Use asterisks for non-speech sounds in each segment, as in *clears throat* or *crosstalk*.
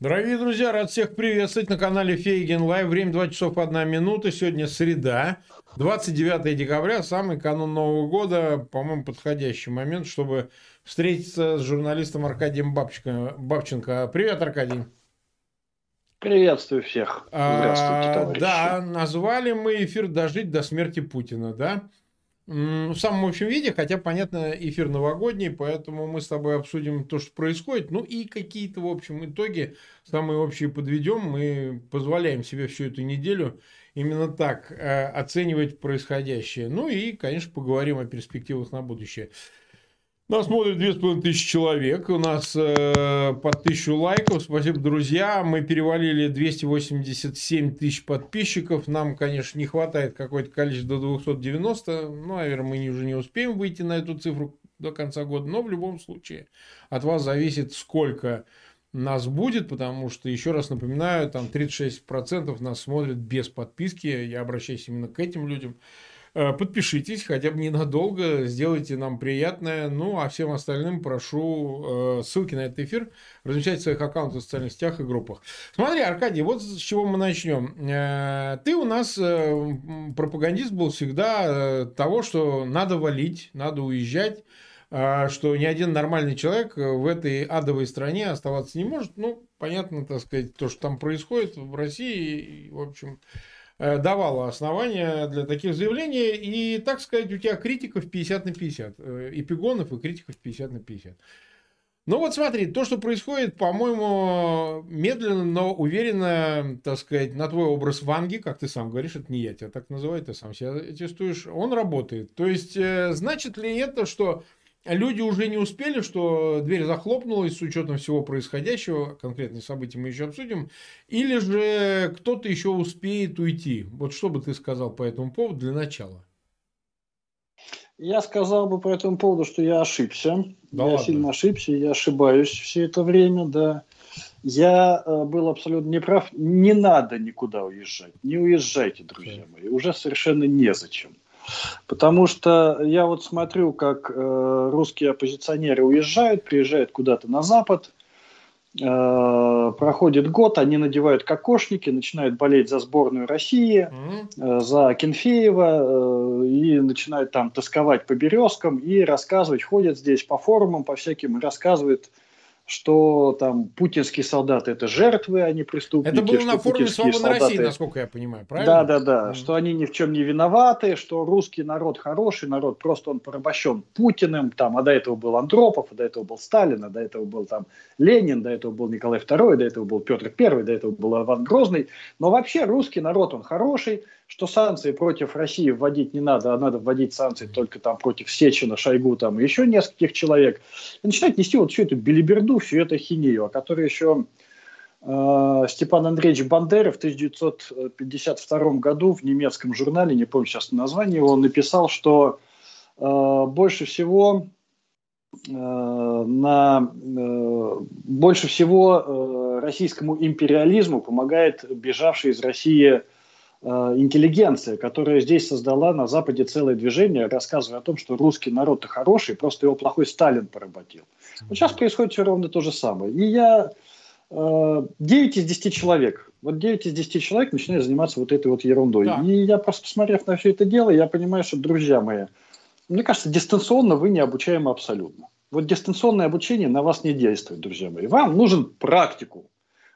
Дорогие друзья, рад всех приветствовать на канале Фейгин Live. Время 2 часов 1 минута. Сегодня среда, 29 декабря, самый канун Нового года. По-моему, подходящий момент, чтобы встретиться с журналистом Аркадием Бабченко. Бабченко. Привет, Аркадий. Приветствую всех. Здравствуйте, товарищи. Да, назвали мы эфир «Дожить до смерти Путина», да? В самом общем виде, хотя, понятно, эфир новогодний, поэтому мы с тобой обсудим то, что происходит, ну и какие-то, в общем, итоги самые общие подведем. Мы позволяем себе всю эту неделю именно так э, оценивать происходящее. Ну и, конечно, поговорим о перспективах на будущее. Нас смотрит 2500 человек, у нас э, под 1000 лайков. Спасибо, друзья. Мы перевалили 287 тысяч подписчиков. Нам, конечно, не хватает какое-то количество до 290. Ну, наверное, мы уже не успеем выйти на эту цифру до конца года. Но в любом случае от вас зависит, сколько нас будет, потому что, еще раз напоминаю, там 36% нас смотрят без подписки. Я обращаюсь именно к этим людям. Э, подпишитесь хотя бы ненадолго, сделайте нам приятное. Ну, а всем остальным прошу э, ссылки на этот эфир размещать в своих аккаунтах в социальных сетях и группах. Смотри, Аркадий, вот с чего мы начнем. Э, ты у нас пропагандист был всегда того, что надо валить, надо уезжать что ни один нормальный человек в этой адовой стране оставаться не может. Ну, понятно, так сказать, то, что там происходит в России, в общем, давала основания для таких заявлений. И, так сказать, у тебя критиков 50 на 50. Эпигонов и критиков 50 на 50. Ну вот смотри, то, что происходит, по-моему, медленно, но уверенно, так сказать, на твой образ Ванги, как ты сам говоришь, это не я тебя так называю, ты сам себя тестуешь, он работает. То есть, э, значит ли это, что люди уже не успели, что дверь захлопнулась с учетом всего происходящего, конкретные события мы еще обсудим, или же кто-то еще успеет уйти. Вот что бы ты сказал по этому поводу для начала? Я сказал бы по этому поводу, что я ошибся. Да я ладно. сильно ошибся, я ошибаюсь все это время, да. Я э, был абсолютно неправ. Не надо никуда уезжать. Не уезжайте, друзья мои. Уже совершенно незачем. Потому что я вот смотрю, как э, русские оппозиционеры уезжают, приезжают куда-то на Запад, э, проходит год, они надевают кокошники, начинают болеть за сборную России, э, за Кенфеева, э, и начинают там тосковать по березкам и рассказывать, ходят здесь по форумам, по всяким, и рассказывают что там путинские солдаты это жертвы, а не преступники. Это было на форуме «Свободной солдаты... России», насколько я понимаю, правильно? Да, да, да, mm. что они ни в чем не виноваты, что русский народ хороший народ, просто он порабощен Путиным, там, а до этого был Андропов, а до этого был Сталин, а до этого был там Ленин, до этого был Николай II, до этого был Петр I, до этого был Иван Грозный. Но вообще русский народ, он хороший, что санкции против России вводить не надо, а надо вводить санкции только там против Сечина, Шойгу там и еще нескольких человек. И начинать нести вот всю эту билиберду, всю эту хинею, о которой еще э, Степан Андреевич Бандера в 1952 году в немецком журнале, не помню сейчас название его, написал, что э, больше всего э, на э, больше всего э, российскому империализму помогает бежавший из России интеллигенция, которая здесь создала на Западе целое движение, рассказывая о том, что русский народ-то хороший, просто его плохой Сталин поработил. Вот сейчас происходит все ровно то же самое. И я 9 э, из 10 человек, вот 9 из 10 человек начинают заниматься вот этой вот ерундой. Да. И я просто посмотрев на все это дело, я понимаю, что, друзья мои, мне кажется, дистанционно вы не обучаемы абсолютно. Вот дистанционное обучение на вас не действует, друзья мои. Вам нужен практику.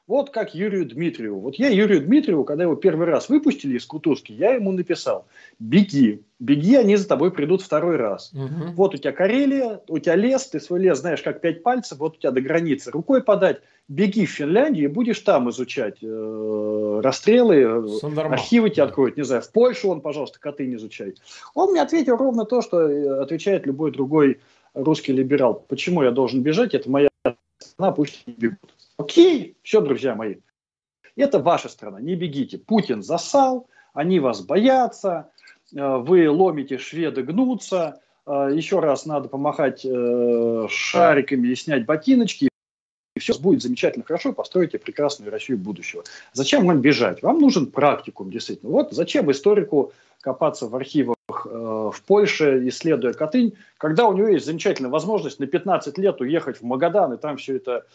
Вот как Юрию Дмитриеву. Вот я Юрию Дмитриеву, когда его первый раз выпустили из Кутузки, я ему написал, беги, беги, они за тобой придут второй раз. Угу. Вот у тебя Карелия, у тебя лес, ты свой лес знаешь как пять пальцев, вот у тебя до границы рукой подать, беги в Финляндию и будешь там изучать э, расстрелы, Сандарма. архивы тебе откроют, не знаю, в Польшу он, пожалуйста, коты не изучай. Он мне ответил ровно то, что э, отвечает любой другой русский либерал. Почему я должен бежать, это моя страна, пусть не бегут. Окей, все, друзья мои. Это ваша страна, не бегите. Путин засал, они вас боятся, э, вы ломите, шведы гнутся. Э, еще раз надо помахать э, шариками и снять ботиночки. И все будет замечательно хорошо, построите прекрасную Россию будущего. Зачем вам бежать? Вам нужен практикум, действительно. Вот зачем историку копаться в архивах в Польше, исследуя Катынь, когда у него есть замечательная возможность на 15 лет уехать в Магадан и там все это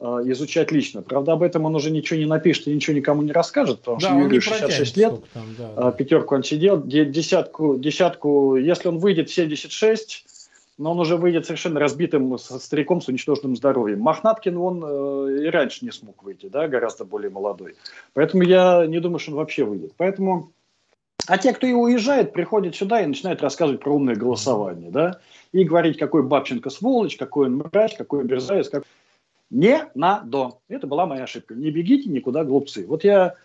изучать лично. Правда, об этом он уже ничего не напишет и ничего никому не расскажет, потому да, что Юрию 66 лет, там, да, да. пятерку он сидел, десятку, десятку, если он выйдет в 76, но он уже выйдет совершенно разбитым со стариком с уничтоженным здоровьем. Мохнаткин, он э, и раньше не смог выйти, да, гораздо более молодой. Поэтому я не думаю, что он вообще выйдет. Поэтому... А те, кто и уезжает, приходят сюда и начинают рассказывать про умное голосование, да, и говорить, какой Бабченко сволочь, какой он мрач, какой он мерзавец. Как... Не надо. Это была моя ошибка. Не бегите никуда, глупцы. Вот я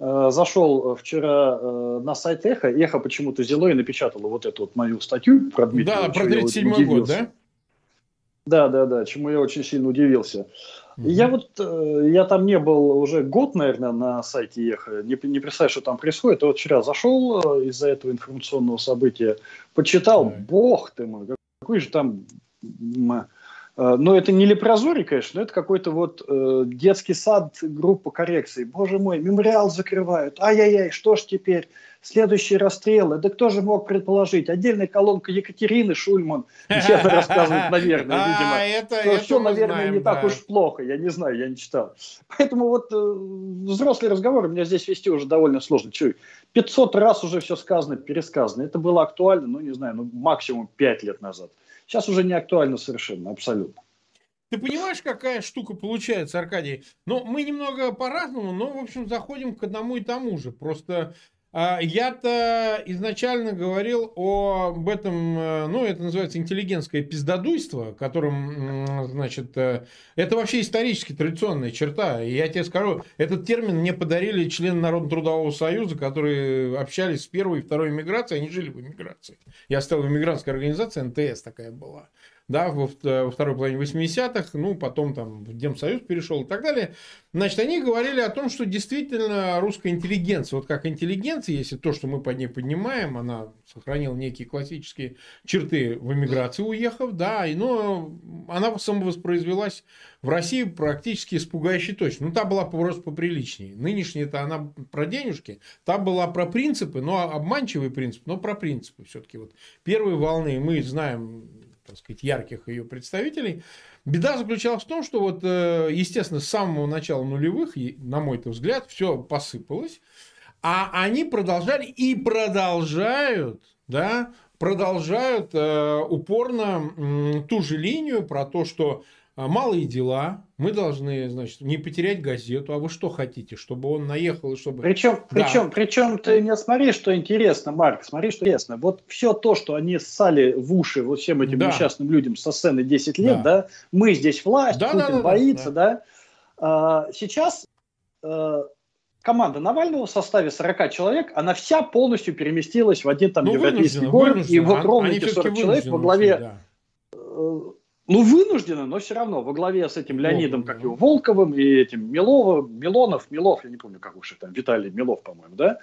Э, зашел вчера э, на сайт Эхо, Эхо почему-то взяло и напечатало вот эту вот мою статью про Дмитрия. Да, про 37 год, да? Да, да, да, чему я очень сильно удивился. Mm-hmm. Я вот, э, я там не был уже год, наверное, на сайте Эхо, не, не представляю, что там происходит. А вот вчера зашел из-за этого информационного события, почитал, mm-hmm. бог ты мой, какой же там Э, но это не лепрозорий, конечно, но это какой-то вот э, детский сад, группа коррекции. Боже мой, мемориал закрывают. Ай-яй-яй, что ж теперь? Следующие расстрелы. Да кто же мог предположить? Отдельная колонка Екатерины Шульман. *laughs* Честно рассказывает, наверное, а, видимо. это, это все, наверное, знаем, не так уж плохо. Я не знаю, я не читал. Поэтому вот э, взрослый разговор меня здесь вести уже довольно сложно. Чуй, 500 раз уже все сказано, пересказано. Это было актуально, ну, не знаю, ну, максимум 5 лет назад. Сейчас уже не актуально совершенно, абсолютно. Ты понимаешь, какая штука получается, Аркадий? Ну, мы немного по-разному, но, в общем, заходим к одному и тому же. Просто я-то изначально говорил об этом, э, ну, это называется интеллигентское пиздодуйство, которым, значит, э, это вообще исторически традиционная черта. И я тебе скажу, этот термин мне подарили члены Народно-трудового союза, которые общались с первой и второй иммиграцией, они жили в иммиграции. Я стал в иммигрантской организации, НТС такая была да, во, во второй половине 80-х, ну, потом там в Демсоюз перешел и так далее. Значит, они говорили о том, что действительно русская интеллигенция, вот как интеллигенция, если то, что мы под ней поднимаем, она сохранила некие классические черты в эмиграции уехав, да, и, но она самовоспроизвелась в России практически испугающе точно. Ну, та была просто поприличнее. Нынешняя-то она про денежки, та была про принципы, но обманчивый принцип, но про принципы все-таки. Вот первой волны мы знаем так сказать, ярких ее представителей. Беда заключалась в том, что вот, э, естественно, с самого начала нулевых, на мой взгляд, все посыпалось, а они продолжали и продолжают, да, продолжают э, упорно э, ту же линию про то, что малые дела, мы должны, значит, не потерять газету. А вы что хотите, чтобы он наехал, чтобы... Причем, да. причем, причем ты не смотри, что интересно, Марк, смотри, что интересно. Вот все то, что они ссали в уши вот всем этим да. несчастным людям со сцены 10 лет, да, да мы здесь власть, да, Путин да, да, боится, да, да. А, сейчас а, команда Навального в составе 40 человек, она вся полностью переместилась в один там ну, европейский город, и вот ровно эти 40 человек во главе... Да э, ну, вынуждены, но все равно во главе с этим Леонидом, как его, Волковым и этим Миловым, Милонов, Милов, я не помню, как уж там, Виталий Милов, по-моему, да?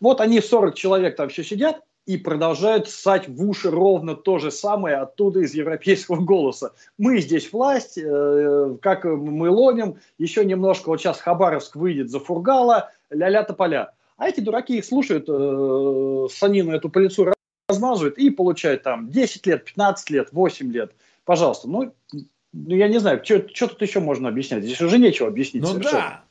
Вот они 40 человек там все сидят и продолжают ссать в уши ровно то же самое оттуда из европейского голоса. Мы здесь власть, э, как мы ломим, еще немножко, вот сейчас Хабаровск выйдет за Фургала, ля-ля тополя. А эти дураки их слушают, э, санину эту по лицу размазывают и получают там 10 лет, 15 лет, 8 лет – Пожалуйста, ну, ну я не знаю, что тут еще можно объяснять? Здесь уже нечего объяснить. Ну совершенно.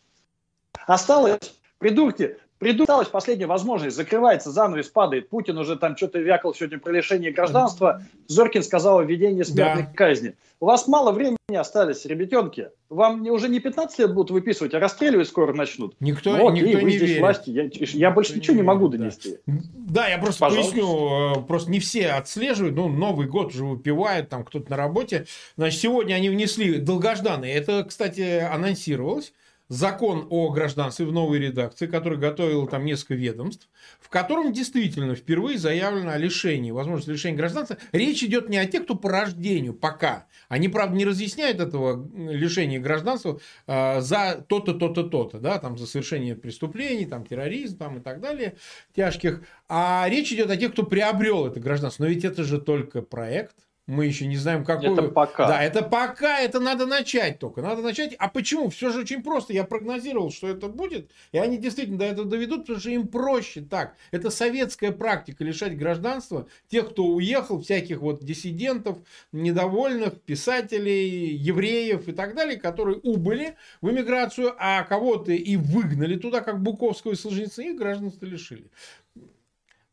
да. Осталось, придурки, Придуралась последняя возможность, закрывается занавес, падает. Путин уже там что-то вякал сегодня про лишение гражданства. Зоркин сказал о введении смертной да. казни. У вас мало времени остались, ребятенки. Вам уже не 15 лет будут выписывать, а расстреливать скоро начнут. Никто, ну, окей, никто вы не здесь верит. власти. Я, я больше никто ничего не, не могу донести. Да. да, я просто Пожалуйста. поясню. Э, просто не все отслеживают. Ну, Новый год уже выпивает, там кто-то на работе. Значит, сегодня они внесли долгожданные. Это, кстати, анонсировалось закон о гражданстве в новой редакции, который готовил там несколько ведомств, в котором действительно впервые заявлено о лишении, возможности лишения гражданства. Речь идет не о тех, кто по рождению пока. Они, правда, не разъясняют этого лишения гражданства э, за то-то, то-то, то-то, да, там за совершение преступлений, там терроризм там, и так далее, тяжких. А речь идет о тех, кто приобрел это гражданство. Но ведь это же только проект, Мы еще не знаем, какую... Это пока. Да, это пока, это надо начать только. Надо начать. А почему? Все же очень просто. Я прогнозировал, что это будет, и они действительно до этого доведут, потому что им проще так. Это советская практика лишать гражданства тех, кто уехал, всяких вот диссидентов, недовольных, писателей, евреев и так далее, которые убыли в эмиграцию, а кого-то и выгнали туда, как Буковского и Солженицына, и гражданство лишили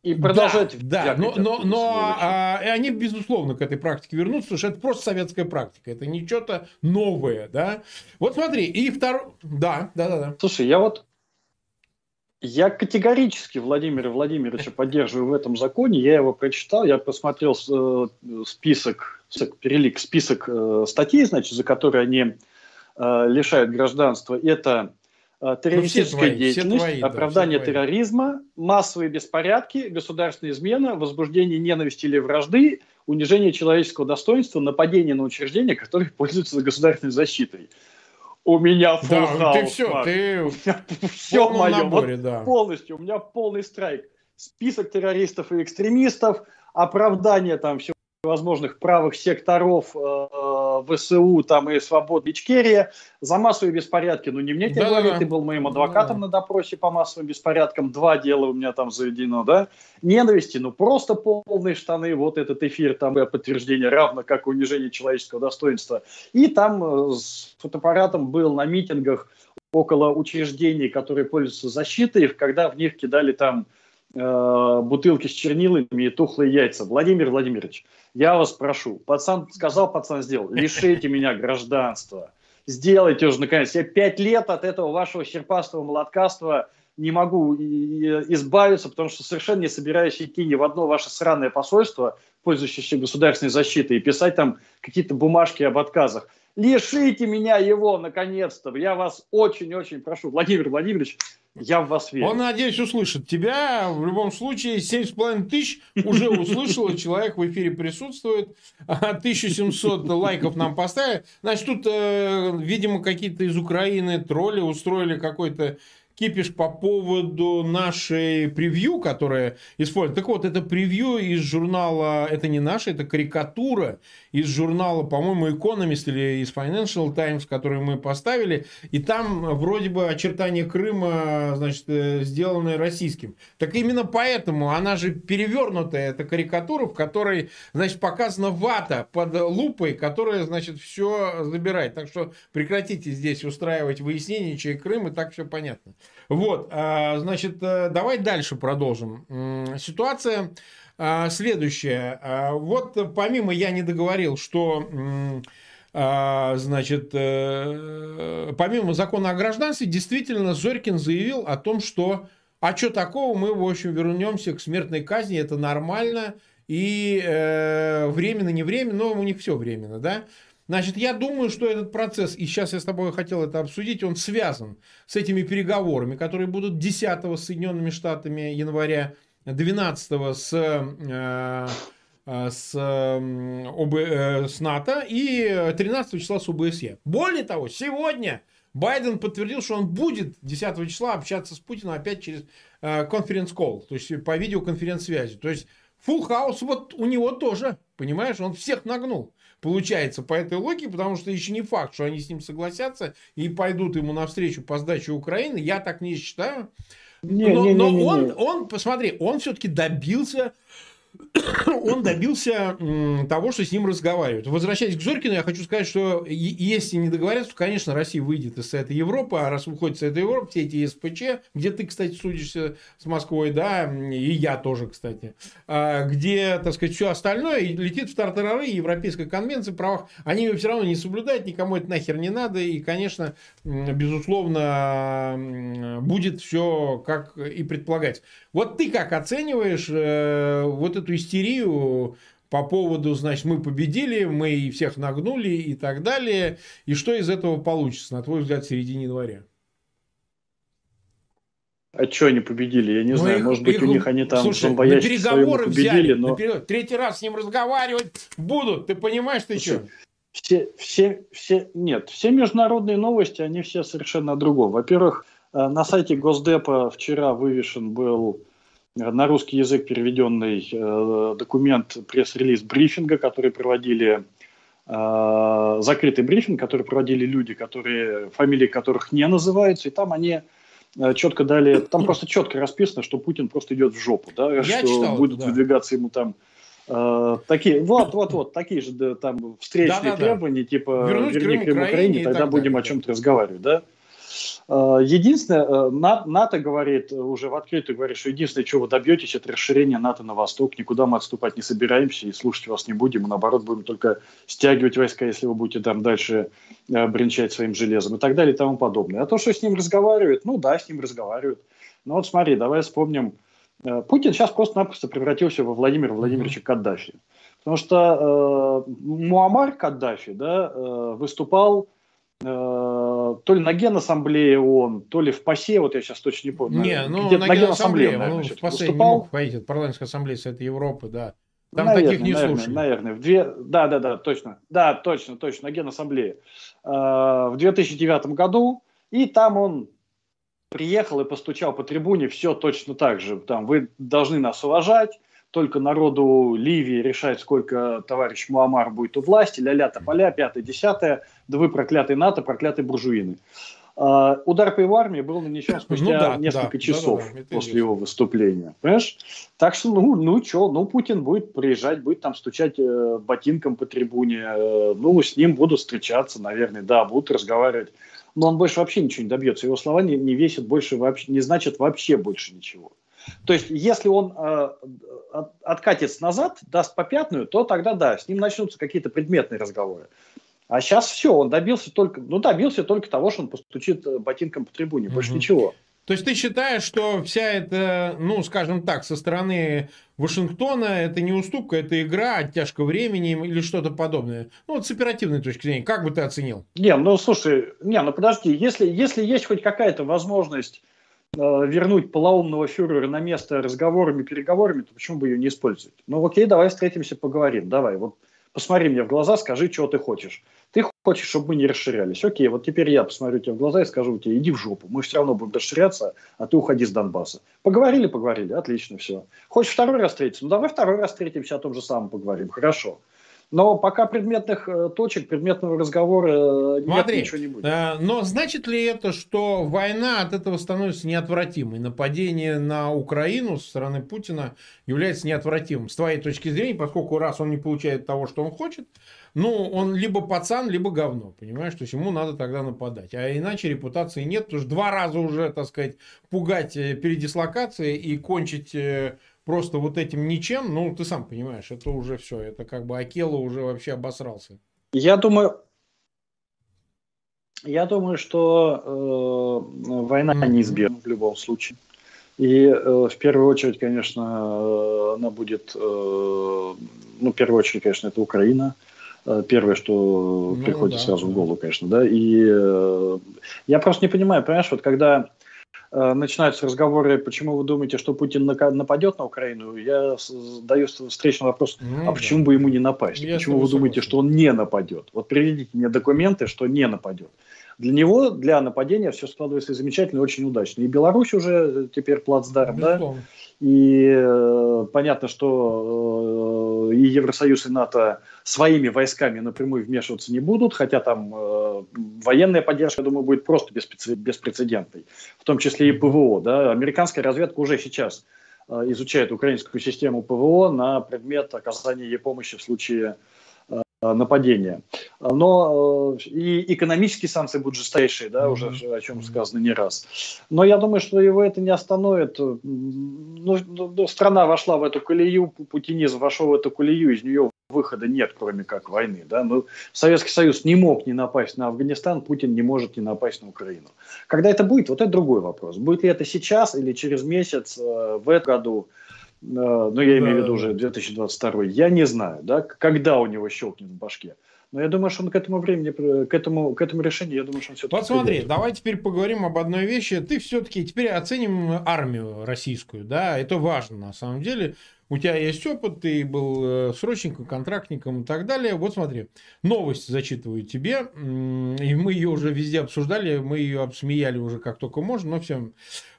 и продолжать. Да, да но, но, но а, они, безусловно, к этой практике вернутся, потому что это просто советская практика, это не что-то новое, да. Вот смотри, и второй... Да, да, да, да. Слушай, я вот я категорически Владимира Владимировича *laughs* поддерживаю в этом законе. Я его прочитал, я посмотрел э, список, перелик, список э, статей, значит, за которые они э, лишают гражданства. Это террористическая ну, деятельность, твои, оправдание да, терроризма, массовые беспорядки, государственная измена, возбуждение ненависти или вражды, унижение человеческого достоинства, нападение на учреждения, которые *laughs* пользуются государственной защитой. У меня full да, хаус, ты все, ты *laughs* все мое, наборе, вот да. полностью, у меня полный страйк. Список террористов и экстремистов, оправдание там всего возможных правых секторов э, ВСУ там и свобод Ичкерия за массовые беспорядки. Ну, не мне тебе да, говорить, ты был моим адвокатом да. на допросе по массовым беспорядкам. Два дела у меня там заведено, да? Ненависти, ну, просто полные штаны. Вот этот эфир, там и подтверждение, равно как унижение человеческого достоинства. И там э, с фотоаппаратом был на митингах около учреждений, которые пользуются защитой, когда в них кидали там э, бутылки с чернилами и тухлые яйца. Владимир Владимирович, я вас прошу, пацан сказал, пацан сделал, лишите меня гражданства. Сделайте уже наконец. Я пять лет от этого вашего серпастого молоткаства не могу избавиться, потому что совершенно не собираюсь идти ни в одно ваше сраное посольство, пользующееся государственной защитой, и писать там какие-то бумажки об отказах. Лишите меня его, наконец-то. Я вас очень-очень прошу. Владимир Владимирович, я в вас верю. Он, надеюсь, услышит тебя. В любом случае, 7,5 тысяч уже услышал, человек в эфире присутствует. 1700 лайков нам поставили. Значит, тут, э, видимо, какие-то из Украины тролли устроили какой-то кипиш по поводу нашей превью, которая использует. Так вот, это превью из журнала, это не наша, это карикатура из журнала, по-моему, Economist или из Financial Times, который мы поставили. И там вроде бы очертания Крыма, значит, э, сделаны российским. Так именно поэтому она же перевернутая, эта карикатура, в которой, значит, показана вата под лупой, которая, значит, все забирает. Так что прекратите здесь устраивать выяснение, чей Крым, и так все понятно. Вот, а, значит, э, давай дальше продолжим. Ситуация а, следующая. А, вот помимо я не договорил, что значит, э, помимо закона о гражданстве, действительно Зорькин заявил о том, что а что такого, мы, в общем, вернемся к смертной казни, это нормально, и э, временно, не временно, но у них все временно, да. Значит, я думаю, что этот процесс, и сейчас я с тобой хотел это обсудить, он связан с этими переговорами, которые будут 10 с Соединенными Штатами января, 12 с, э, э, с, ОБ, э, с НАТО и 13 числа с ОБСЕ. Более того, сегодня Байден подтвердил, что он будет 10 числа общаться с Путиным опять через конференц-колл, то есть по видеоконференц-связи. То есть Full House вот у него тоже, понимаешь, он всех нагнул получается по этой логике, потому что еще не факт, что они с ним согласятся и пойдут ему навстречу по сдаче Украины. Я так не считаю. Не, но не, не, но он, он, посмотри, он все-таки добился он добился того, что с ним разговаривают. Возвращаясь к Зорькину, я хочу сказать, что если не договорятся, то, конечно, Россия выйдет из этой Европы, а раз выходит из этой Европы, все эти СПЧ, где ты, кстати, судишься с Москвой, да, и я тоже, кстати, а, где, так сказать, все остальное летит в тартарары, Европейской конвенции правах, они ее все равно не соблюдают, никому это нахер не надо, и, конечно, безусловно, будет все как и предполагается. Вот ты как оцениваешь э, вот эту истерию по поводу, значит, мы победили, мы всех нагнули и так далее. И что из этого получится, на твой взгляд, в середине января? А что они победили? Я не ну, знаю, их, может быть, их, у них они там слушай, на переговоры победили, взяли, но... на третий раз с ним разговаривать будут, ты понимаешь, ты что? Все, все, все, нет, все международные новости, они все совершенно о другом. Во-первых, Э, на сайте Госдепа вчера вывешен был на русский язык переведенный э, документ, пресс-релиз брифинга, который проводили э, закрытый брифинг, который проводили люди, которые, фамилии которых не называются, и там они э, четко дали, там просто четко расписано, что Путин просто идет в жопу, да, Я что читал, будет да. выдвигаться ему там э, такие, вот, вот, вот, такие же да, там встречные да, да, требования, да. типа Вернуть верни Крым Украине, Украине тогда будем далее, о чем-то разговаривать, да. Э, единственное, э, НАТО говорит, уже в открытую говорит, что единственное, чего вы добьетесь, это расширение НАТО на восток. Никуда мы отступать не собираемся и слушать вас не будем. Мы, наоборот, будем только стягивать войска, если вы будете там дальше э, бренчать своим железом и так далее и тому подобное. А то, что с ним разговаривают, ну да, с ним разговаривают. Но вот смотри, давай вспомним. Путин сейчас просто-напросто превратился во Владимира Владимировича Каддафи. Потому что э, Муаммар Каддафи да, э, выступал Э, то ли на Генассамблее он, то ли в ПАСЕ, вот я сейчас точно не помню. Не, ну на, на Генассамблее, наверное, ну, в ПАСЕ выступал. не мог войти, в парламентской ассамблее Совета Европы, да. Там наверное, таких не наверное, слушали. Наверное, в две... да, да, да, точно, да, точно, точно, на Генассамблее. Э, в 2009 году, и там он приехал и постучал по трибуне, все точно так же, там, вы должны нас уважать, только народу Ливии решать, сколько товарищ Муаммар будет у власти, ля-ля тополя, пятое, десятое, да вы проклятый НАТО, проклятые буржуины. Uh, удар по его армии был нанесен *clears throat* спустя ну, да, несколько да, часов да, да, после его выступления. Понимаешь? Так что, ну, ну что, ну, Путин будет приезжать, будет там стучать э, ботинком по трибуне, э, ну, с ним будут встречаться, наверное, да, будут разговаривать. Но он больше вообще ничего не добьется. Его слова не, не весят больше вообще, не значит вообще больше ничего. То есть, если он э, откатится назад, даст попятную, то тогда да, с ним начнутся какие-то предметные разговоры. А сейчас все, он добился только, ну, добился только того, что он постучит э, ботинком по трибуне, больше угу. ничего. То есть ты считаешь, что вся эта, ну, скажем так, со стороны Вашингтона это не уступка, это игра, оттяжка времени или что-то подобное? Ну, вот с оперативной точки зрения, как бы ты оценил? Не, ну, слушай, не, ну, подожди, если, если есть хоть какая-то возможность вернуть полоумного фюрера на место разговорами, переговорами, то почему бы ее не использовать? Ну окей, давай встретимся, поговорим, давай, вот посмотри мне в глаза, скажи, чего ты хочешь. Ты хочешь, чтобы мы не расширялись. Окей, вот теперь я посмотрю тебе в глаза и скажу тебе, иди в жопу, мы все равно будем расширяться, а ты уходи с Донбасса. Поговорили, поговорили, отлично, все. Хочешь второй раз встретиться? Ну давай второй раз встретимся, о том же самом поговорим, хорошо. Но пока предметных э, точек, предметного разговора э, Смотри, нет, ничего не будет. Э, но значит ли это, что война от этого становится неотвратимой? Нападение на Украину со стороны Путина является неотвратимым? С твоей точки зрения, поскольку раз он не получает того, что он хочет, ну, он либо пацан, либо говно, понимаешь? То есть, ему надо тогда нападать. А иначе репутации нет, потому что два раза уже, так сказать, пугать передислокацией и кончить просто вот этим ничем, ну, ты сам понимаешь, это уже все, это как бы Акела уже вообще обосрался. Я думаю, я думаю, что э, война неизбежна в любом случае. И э, в первую очередь, конечно, э, она будет, э, ну, в первую очередь, конечно, это Украина. Э, первое, что ну, приходит да, сразу да. в голову, конечно, да. И э, я просто не понимаю, понимаешь, вот когда начинаются разговоры, почему вы думаете, что Путин нападет на Украину, я даю встречный вопрос, ну, а почему бы ему не напасть? Я почему вы думаете, что он не нападет? Вот приведите мне документы, что не нападет. Для него, для нападения все складывается замечательно, очень удачно. И Беларусь уже теперь плацдарм, да? И э, понятно, что э, и Евросоюз, и НАТО своими войсками напрямую вмешиваться не будут, хотя там э, военная поддержка, я думаю, будет просто беспрецедентной, в том числе и ПВО. Да? Американская разведка уже сейчас э, изучает украинскую систему ПВО на предмет оказания ей помощи в случае нападения. Но э, и экономические санкции будут жесточайшие, да, уже о чем сказано не раз. Но я думаю, что его это не остановит. Ну, ну, ну, страна вошла в эту колею, путинизм вошел в эту колею, из нее выхода нет, кроме как войны. Да? Но Советский Союз не мог не напасть на Афганистан, Путин не может не напасть на Украину. Когда это будет, вот это другой вопрос. Будет ли это сейчас или через месяц, э, в этом году, ну, я имею в виду уже 2022, я не знаю, да, когда у него щелкнет в башке. Но я думаю, что он к этому времени, к этому, к этому решению, я думаю, что он все-таки... Вот смотри, придет. давай теперь поговорим об одной вещи. Ты все-таки теперь оценим армию российскую, да, это важно на самом деле. У тебя есть опыт, ты был э, срочником, контрактником и так далее. Вот смотри, новость зачитываю тебе, и мы ее уже везде обсуждали, мы ее обсмеяли уже как только можно, но всем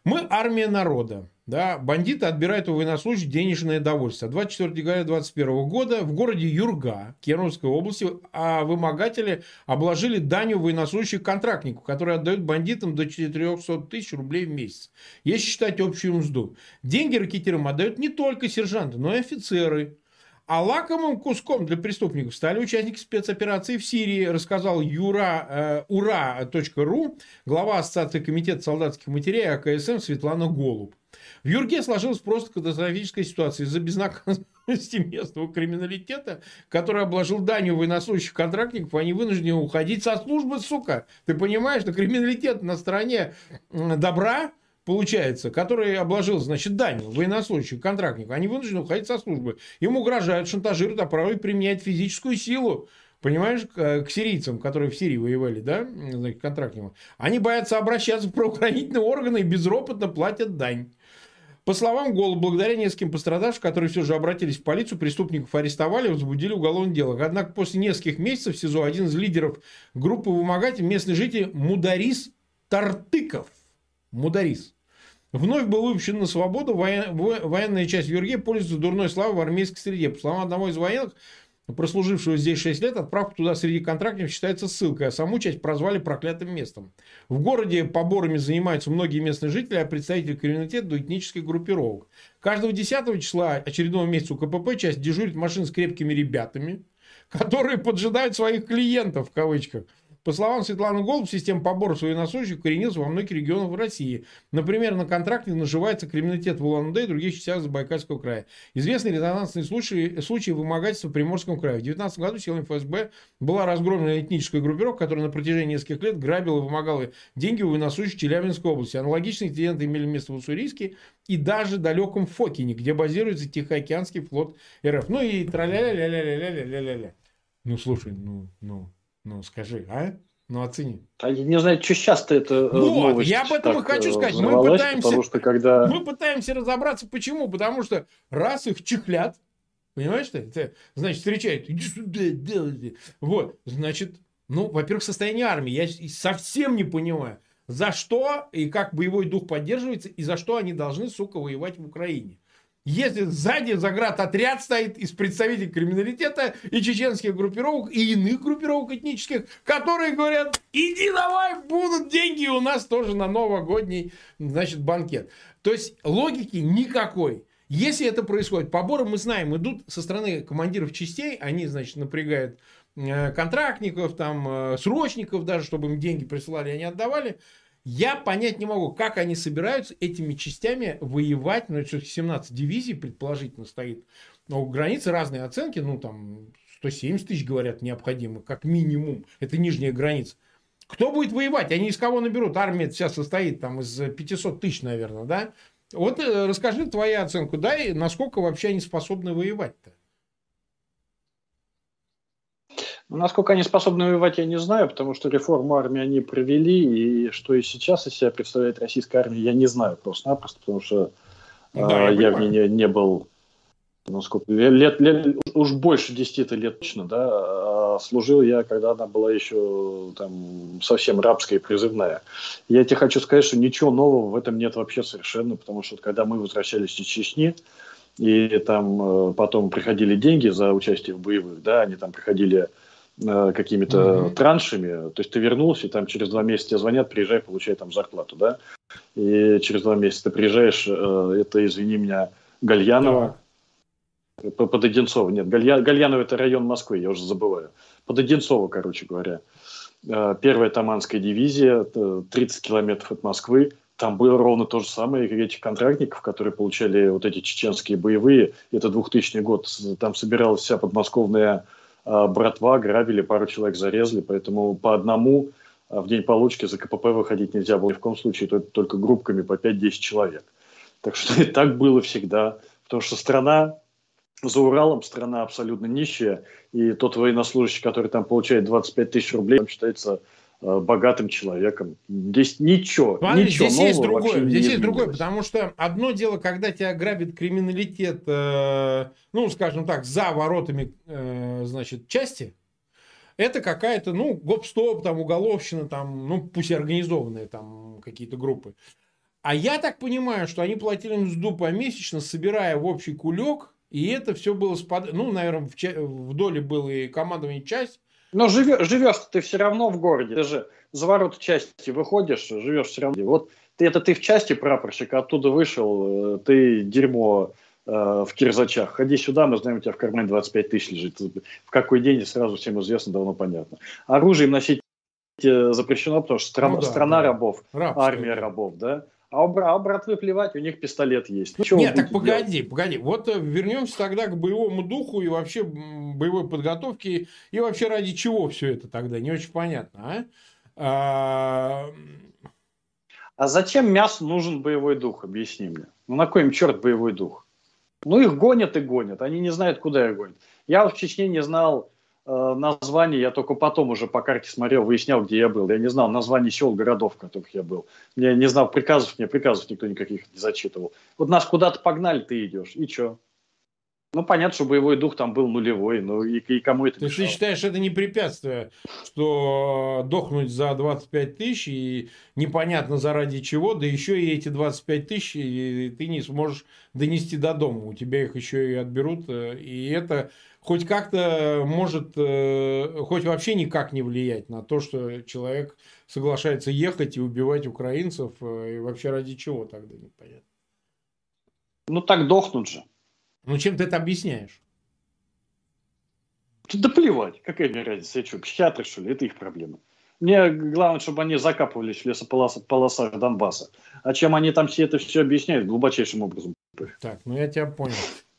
Мы армия народа. Да, бандиты отбирают у военнослужащих денежное довольствие. 24 декабря 2021 года в городе Юрга Кемеровской области а вымогатели обложили данью военнослужащих контрактнику, который отдают бандитам до 400 тысяч рублей в месяц, если считать общую мзду. Деньги ракетирам отдают не только сержанты, но и офицеры. А лакомым куском для преступников стали участники спецоперации в Сирии, рассказал Юра, э, ура.ру, глава Ассоциации комитета солдатских матерей АКСМ Светлана Голуб. В Юрге сложилась просто катастрофическая ситуация из-за безнаказанности *laughs* местного криминалитета, который обложил данью военнослужащих контрактников, они вынуждены уходить со службы, сука. Ты понимаешь, что криминалитет на стороне добра, получается, который обложил, значит, данью военнослужащих контрактников, они вынуждены уходить со службы. Им угрожают, шантажируют, а порой применяют физическую силу. Понимаешь, к сирийцам, которые в Сирии воевали, да, значит, контрактникам, они боятся обращаться в правоохранительные органы и безропотно платят дань. По словам Гола, благодаря нескольким пострадавшим, которые все же обратились в полицию, преступников арестовали и возбудили уголовное дело. Однако после нескольких месяцев в СИЗО один из лидеров группы вымогателей, местный житель Мударис Тартыков, Мударис, вновь был выпущен на свободу. Военная часть Юрге пользуется дурной славой в армейской среде. По словам одного из военных, прослужившего здесь 6 лет, отправка туда среди контрактников считается ссылкой, а саму часть прозвали проклятым местом. В городе поборами занимаются многие местные жители, а представители криминалитета до этнических группировок. Каждого 10 числа очередного месяца у КПП часть дежурит машин с крепкими ребятами, которые поджидают своих клиентов, в кавычках – по словам Светланы Голуб, система побора военнослужащих укоренилась во многих регионах России. Например, на контракте наживается криминалитет в улан и других частях Забайкальского края. Известны резонансные случаи, случаи вымогательства в Приморском крае. В 2019 году силами ФСБ была разгромлена этническая группировка, которая на протяжении нескольких лет грабила и вымогала деньги у военнослужащих Челябинской области. Аналогичные инциденты имели место в Уссурийске и даже далеком Фокине, где базируется Тихоокеанский флот РФ. Ну и траля-ля-ля-ля-ля-ля-ля-ля. Ну, слушай, ну, ну, ну, скажи, а? Ну, оцени. А я не знаю, что часто это вот, новость я об этом и хочу сказать. Мы пытаемся, потому что когда... мы пытаемся разобраться, почему. Потому что раз их чехлят, понимаешь ты? Это, значит, встречают, иди сюда, да, Вот, значит, ну, во-первых, состояние армии. Я совсем не понимаю, за что и как боевой дух поддерживается, и за что они должны, сука, воевать в Украине. Если сзади заград отряд стоит из представителей криминалитета и чеченских группировок, и иных группировок этнических, которые говорят, иди давай, будут деньги у нас тоже на новогодний, значит, банкет. То есть логики никакой. Если это происходит, поборы, мы знаем, идут со стороны командиров частей, они, значит, напрягают э, контрактников, там, э, срочников даже, чтобы им деньги присылали, они отдавали. Я понять не могу, как они собираются этими частями воевать. Ну, это 17 дивизий, предположительно, стоит. Но границы разные оценки. Ну, там 170 тысяч, говорят, необходимо, как минимум. Это нижняя граница. Кто будет воевать? Они из кого наберут? Армия вся состоит там из 500 тысяч, наверное, да? Вот э, расскажи твою оценку, да, и насколько вообще они способны воевать-то? Ну, насколько они способны воевать, я не знаю, потому что реформу армии они провели, и что и сейчас из себя представляет российская армия, я не знаю просто-напросто, потому что да, э, я, я в ней не, не был ну, сколько, лет, лет, уж больше 10 лет точно, да, а служил я, когда она была еще там совсем рабская и призывная. Я тебе хочу сказать, что ничего нового в этом нет вообще совершенно, потому что когда мы возвращались из Чечни, и там э, потом приходили деньги за участие в боевых, да, они там приходили какими-то mm-hmm. траншами. То есть ты вернулся, и там через два месяца тебе звонят, приезжай, получай там зарплату, да. И через два месяца ты приезжаешь, э, это, извини меня, Гальянова, yeah. под Одинцово. Нет, Галья, Гальянова это район Москвы, я уже забываю. Под Одинцово, короче говоря. Э, первая Таманская дивизия, 30 километров от Москвы. Там было ровно то же самое, как этих контрактников, которые получали вот эти чеченские боевые. Это 2000 год. Там собиралась вся подмосковная братва грабили, пару человек зарезали, поэтому по одному а, в день получки за КПП выходить нельзя было ни в коем случае, только группками по 5-10 человек. Так что *laughs* и так было всегда, потому что страна за Уралом страна абсолютно нищая, и тот военнослужащий, который там получает 25 тысяч рублей, он считается богатым человеком. Здесь ничего, Смотри, ничего здесь есть другое, здесь есть другое, потому что одно дело, когда тебя грабит криминалитет, э, ну, скажем так, за воротами, э, значит, части, это какая-то, ну, гоп-стоп, там, уголовщина, там, ну, пусть и организованные там какие-то группы. А я так понимаю, что они платили мзду помесячно, собирая в общий кулек, и это все было, спад... ну, наверное, в, ча... в доле было и командование часть. Но живешь, живешь ты все равно в городе. Ты же за ворота части выходишь, живешь все равно. Вот ты, это ты в части прапорщик, оттуда вышел, э, ты дерьмо э, в кирзачах. Ходи сюда, мы знаем, у тебя в кармане 25 тысяч лежит. В какой день сразу всем известно, давно понятно. Оружие носить э, запрещено, потому что страна, ну, да, страна да. рабов, Рабская. армия рабов, да. А у, а у братвы плевать, у них пистолет есть. Ну, Нет, так погоди, делать? погоди. Вот э, вернемся тогда к боевому духу и вообще боевой подготовке. И вообще ради чего все это тогда? Не очень понятно, а? А, а зачем мясу нужен боевой дух? Объясни мне. Ну на кой им черт боевой дух? Ну их гонят и гонят. Они не знают, куда их гонят. Я в Чечне не знал названий, я только потом уже по карте смотрел, выяснял, где я был. Я не знал названий сел, городов, в которых я был. Я не знал приказов, мне приказов никто никаких не зачитывал. Вот нас куда-то погнали, ты идешь. И что? Ну, понятно, что боевой дух там был нулевой, но и, и кому это То есть, ты считаешь, это не препятствие, что дохнуть за 25 тысяч и непонятно заради чего, да еще и эти 25 тысяч ты не сможешь донести до дома, у тебя их еще и отберут, э, и это хоть как-то может, э, хоть вообще никак не влиять на то, что человек соглашается ехать и убивать украинцев, э, и вообще ради чего тогда непонятно. Ну так дохнут же. Ну чем ты это объясняешь? Да плевать, какая мне разница, я что, психиатры что ли, это их проблема. Мне главное, чтобы они закапывались в лесополосах Донбасса. А чем они там все это все объясняют, глубочайшим образом. Так, ну я тебя понял.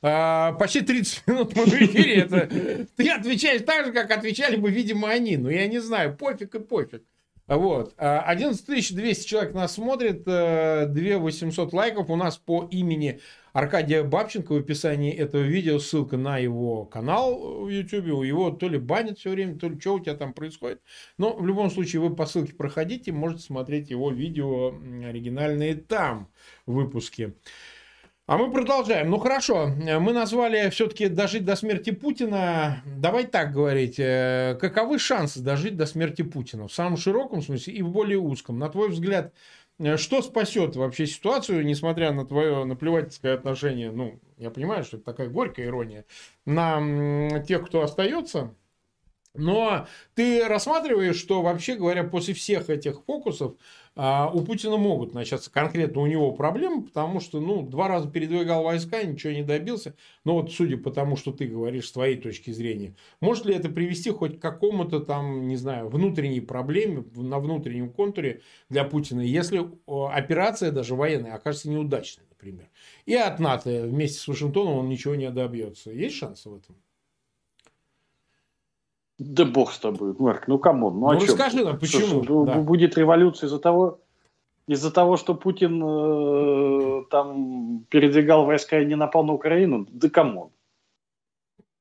А, почти 30 *laughs* минут мы в эфире. Это, ты отвечаешь так же, как отвечали бы, видимо, они. Но я не знаю, пофиг и пофиг. Вот. 11 а, 200 человек нас смотрит, 2 э, 800 лайков. У нас по имени Аркадия Бабченко в описании этого видео ссылка на его канал в YouTube. Его то ли банят все время, то ли что у тебя там происходит. Но в любом случае вы по ссылке проходите, можете смотреть его видео оригинальные там выпуски. А мы продолжаем. Ну хорошо, мы назвали все-таки дожить до смерти Путина. Давай так говорить. Э, каковы шансы дожить до смерти Путина? В самом широком смысле и в более узком. На твой взгляд, э, что спасет вообще ситуацию, несмотря на твое наплевательское отношение, ну, я понимаю, что это такая горькая ирония, на тех, кто остается, но ты рассматриваешь, что вообще говоря, после всех этих фокусов а у Путина могут начаться конкретно у него проблемы, потому что, ну, два раза передвигал войска, ничего не добился. Но вот судя по тому, что ты говоришь с твоей точки зрения, может ли это привести хоть к какому-то там, не знаю, внутренней проблеме на внутреннем контуре для Путина, если операция даже военная окажется неудачной, например. И от НАТО вместе с Вашингтоном он ничего не добьется. Есть шансы в этом? Да бог с тобой, Марк, ну come on. Ну, ну расскажи нам, почему? Что, да. Будет революция из-за того, из-за того, что Путин э, там передвигал войска и не напал на Украину? Да come on.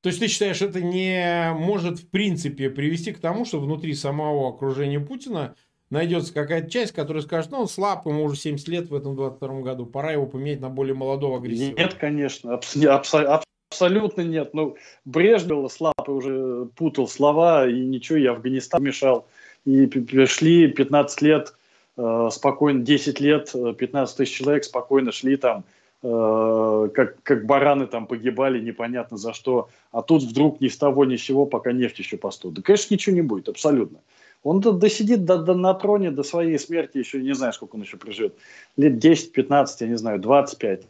То есть ты считаешь, это не может в принципе привести к тому, что внутри самого окружения Путина найдется какая-то часть, которая скажет, ну, он слаб, ему уже 70 лет в этом 22 году, пора его поменять на более молодого агрессивного. Нет, конечно, абсолютно Абсолютно нет. Ну, Брежнев слабо уже путал слова, и ничего, и Афганистан мешал. И шли 15 лет, э, спокойно, 10 лет, 15 э, тысяч человек спокойно шли там, э, как, как бараны там погибали, непонятно за что. А тут вдруг ни с того ни с сего, пока нефть еще постует. Да, конечно, ничего не будет, абсолютно. Он досидит до, до, на троне до своей смерти, еще не знаю, сколько он еще проживет. Лет 10, 15, я не знаю, 25,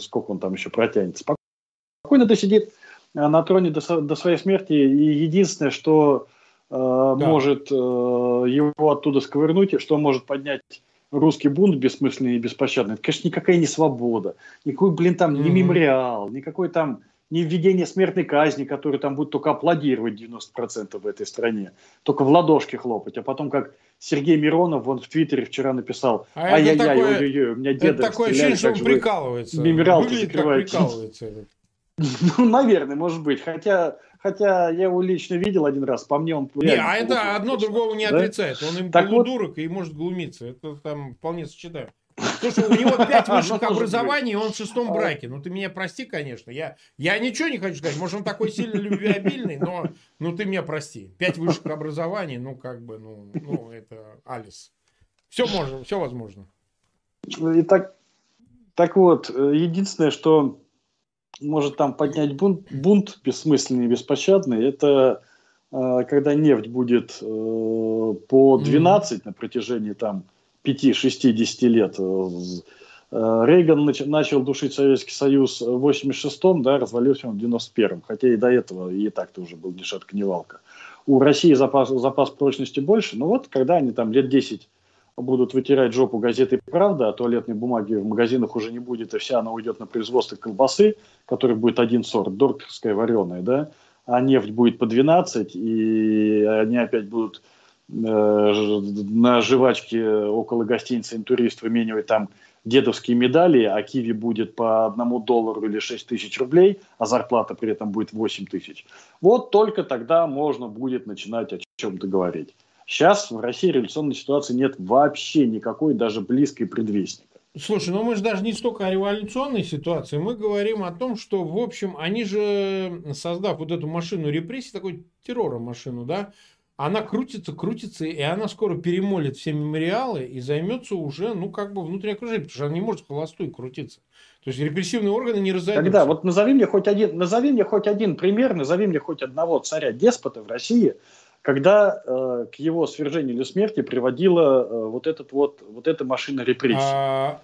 сколько он там еще протянет спокойно досидит э, на троне до, до своей смерти. И единственное, что э, да. может э, его оттуда сковырнуть, и что может поднять русский бунт бессмысленный и беспощадный, это, конечно, никакая не свобода, никакой, блин, там, mm-hmm. не мемориал, никакой там не введение смертной казни, который там будет только аплодировать 90% в этой стране, только в ладошки хлопать, а потом как Сергей Миронов вон в Твиттере вчера написал, а ай-яй-яй, ой-ой-ой, у меня деда Это такое ощущение, что он прикалывается. Мемориал закрывает. прикалывается. *laughs* Ну, наверное, может быть. Хотя, хотя я его лично видел один раз, по мне он... Не, а это одно другого не отрицает. Он им так полудурок вот... и может глумиться. Это там вполне сочетаю. Слушай, у него пять *laughs* высших образований, и он в *laughs* шестом а. браке. Ну, ты меня прости, конечно. Я, я ничего не хочу сказать. Может, он такой сильно любвеобильный, но ну, ты меня прости. Пять высших образований, ну, как бы, ну, ну это Алис. Все можно, все возможно. И так, так вот, единственное, что может там поднять бунт, бунт бессмысленный, беспощадный, это э, когда нефть будет э, по 12 mm-hmm. на протяжении там 5-6-10 лет. Э, Рейган нач, начал душить Советский Союз в 86-м, да, развалился он в 91-м, хотя и до этого и так-то уже был ни шатка, ни валка. У России запас, запас прочности больше, но вот когда они там лет 10 будут вытирать жопу газеты «Правда», а туалетной бумаги в магазинах уже не будет, и вся она уйдет на производство колбасы, который будет один сорт, докторская вареная, да, а нефть будет по 12, и они опять будут э, на жвачке около гостиницы «Интурист» выменивать там дедовские медали, а киви будет по одному доллару или 6 тысяч рублей, а зарплата при этом будет 8 тысяч. Вот только тогда можно будет начинать о чем-то говорить. Сейчас в России революционной ситуации нет вообще никакой, даже близкой предвестника. Слушай, ну мы же даже не столько о революционной ситуации, мы говорим о том, что, в общем, они же, создав вот эту машину репрессий, такой террора машину, да, она крутится, крутится, и она скоро перемолит все мемориалы и займется уже, ну, как бы внутренней окружением, потому что она не может холостую крутиться. То есть репрессивные органы не разойдутся. Тогда вот назови мне хоть один, назови мне хоть один пример, назови мне хоть одного царя-деспота в России, когда э, к его свержению или смерти приводила э, вот, этот вот, вот эта машина репрессий. А...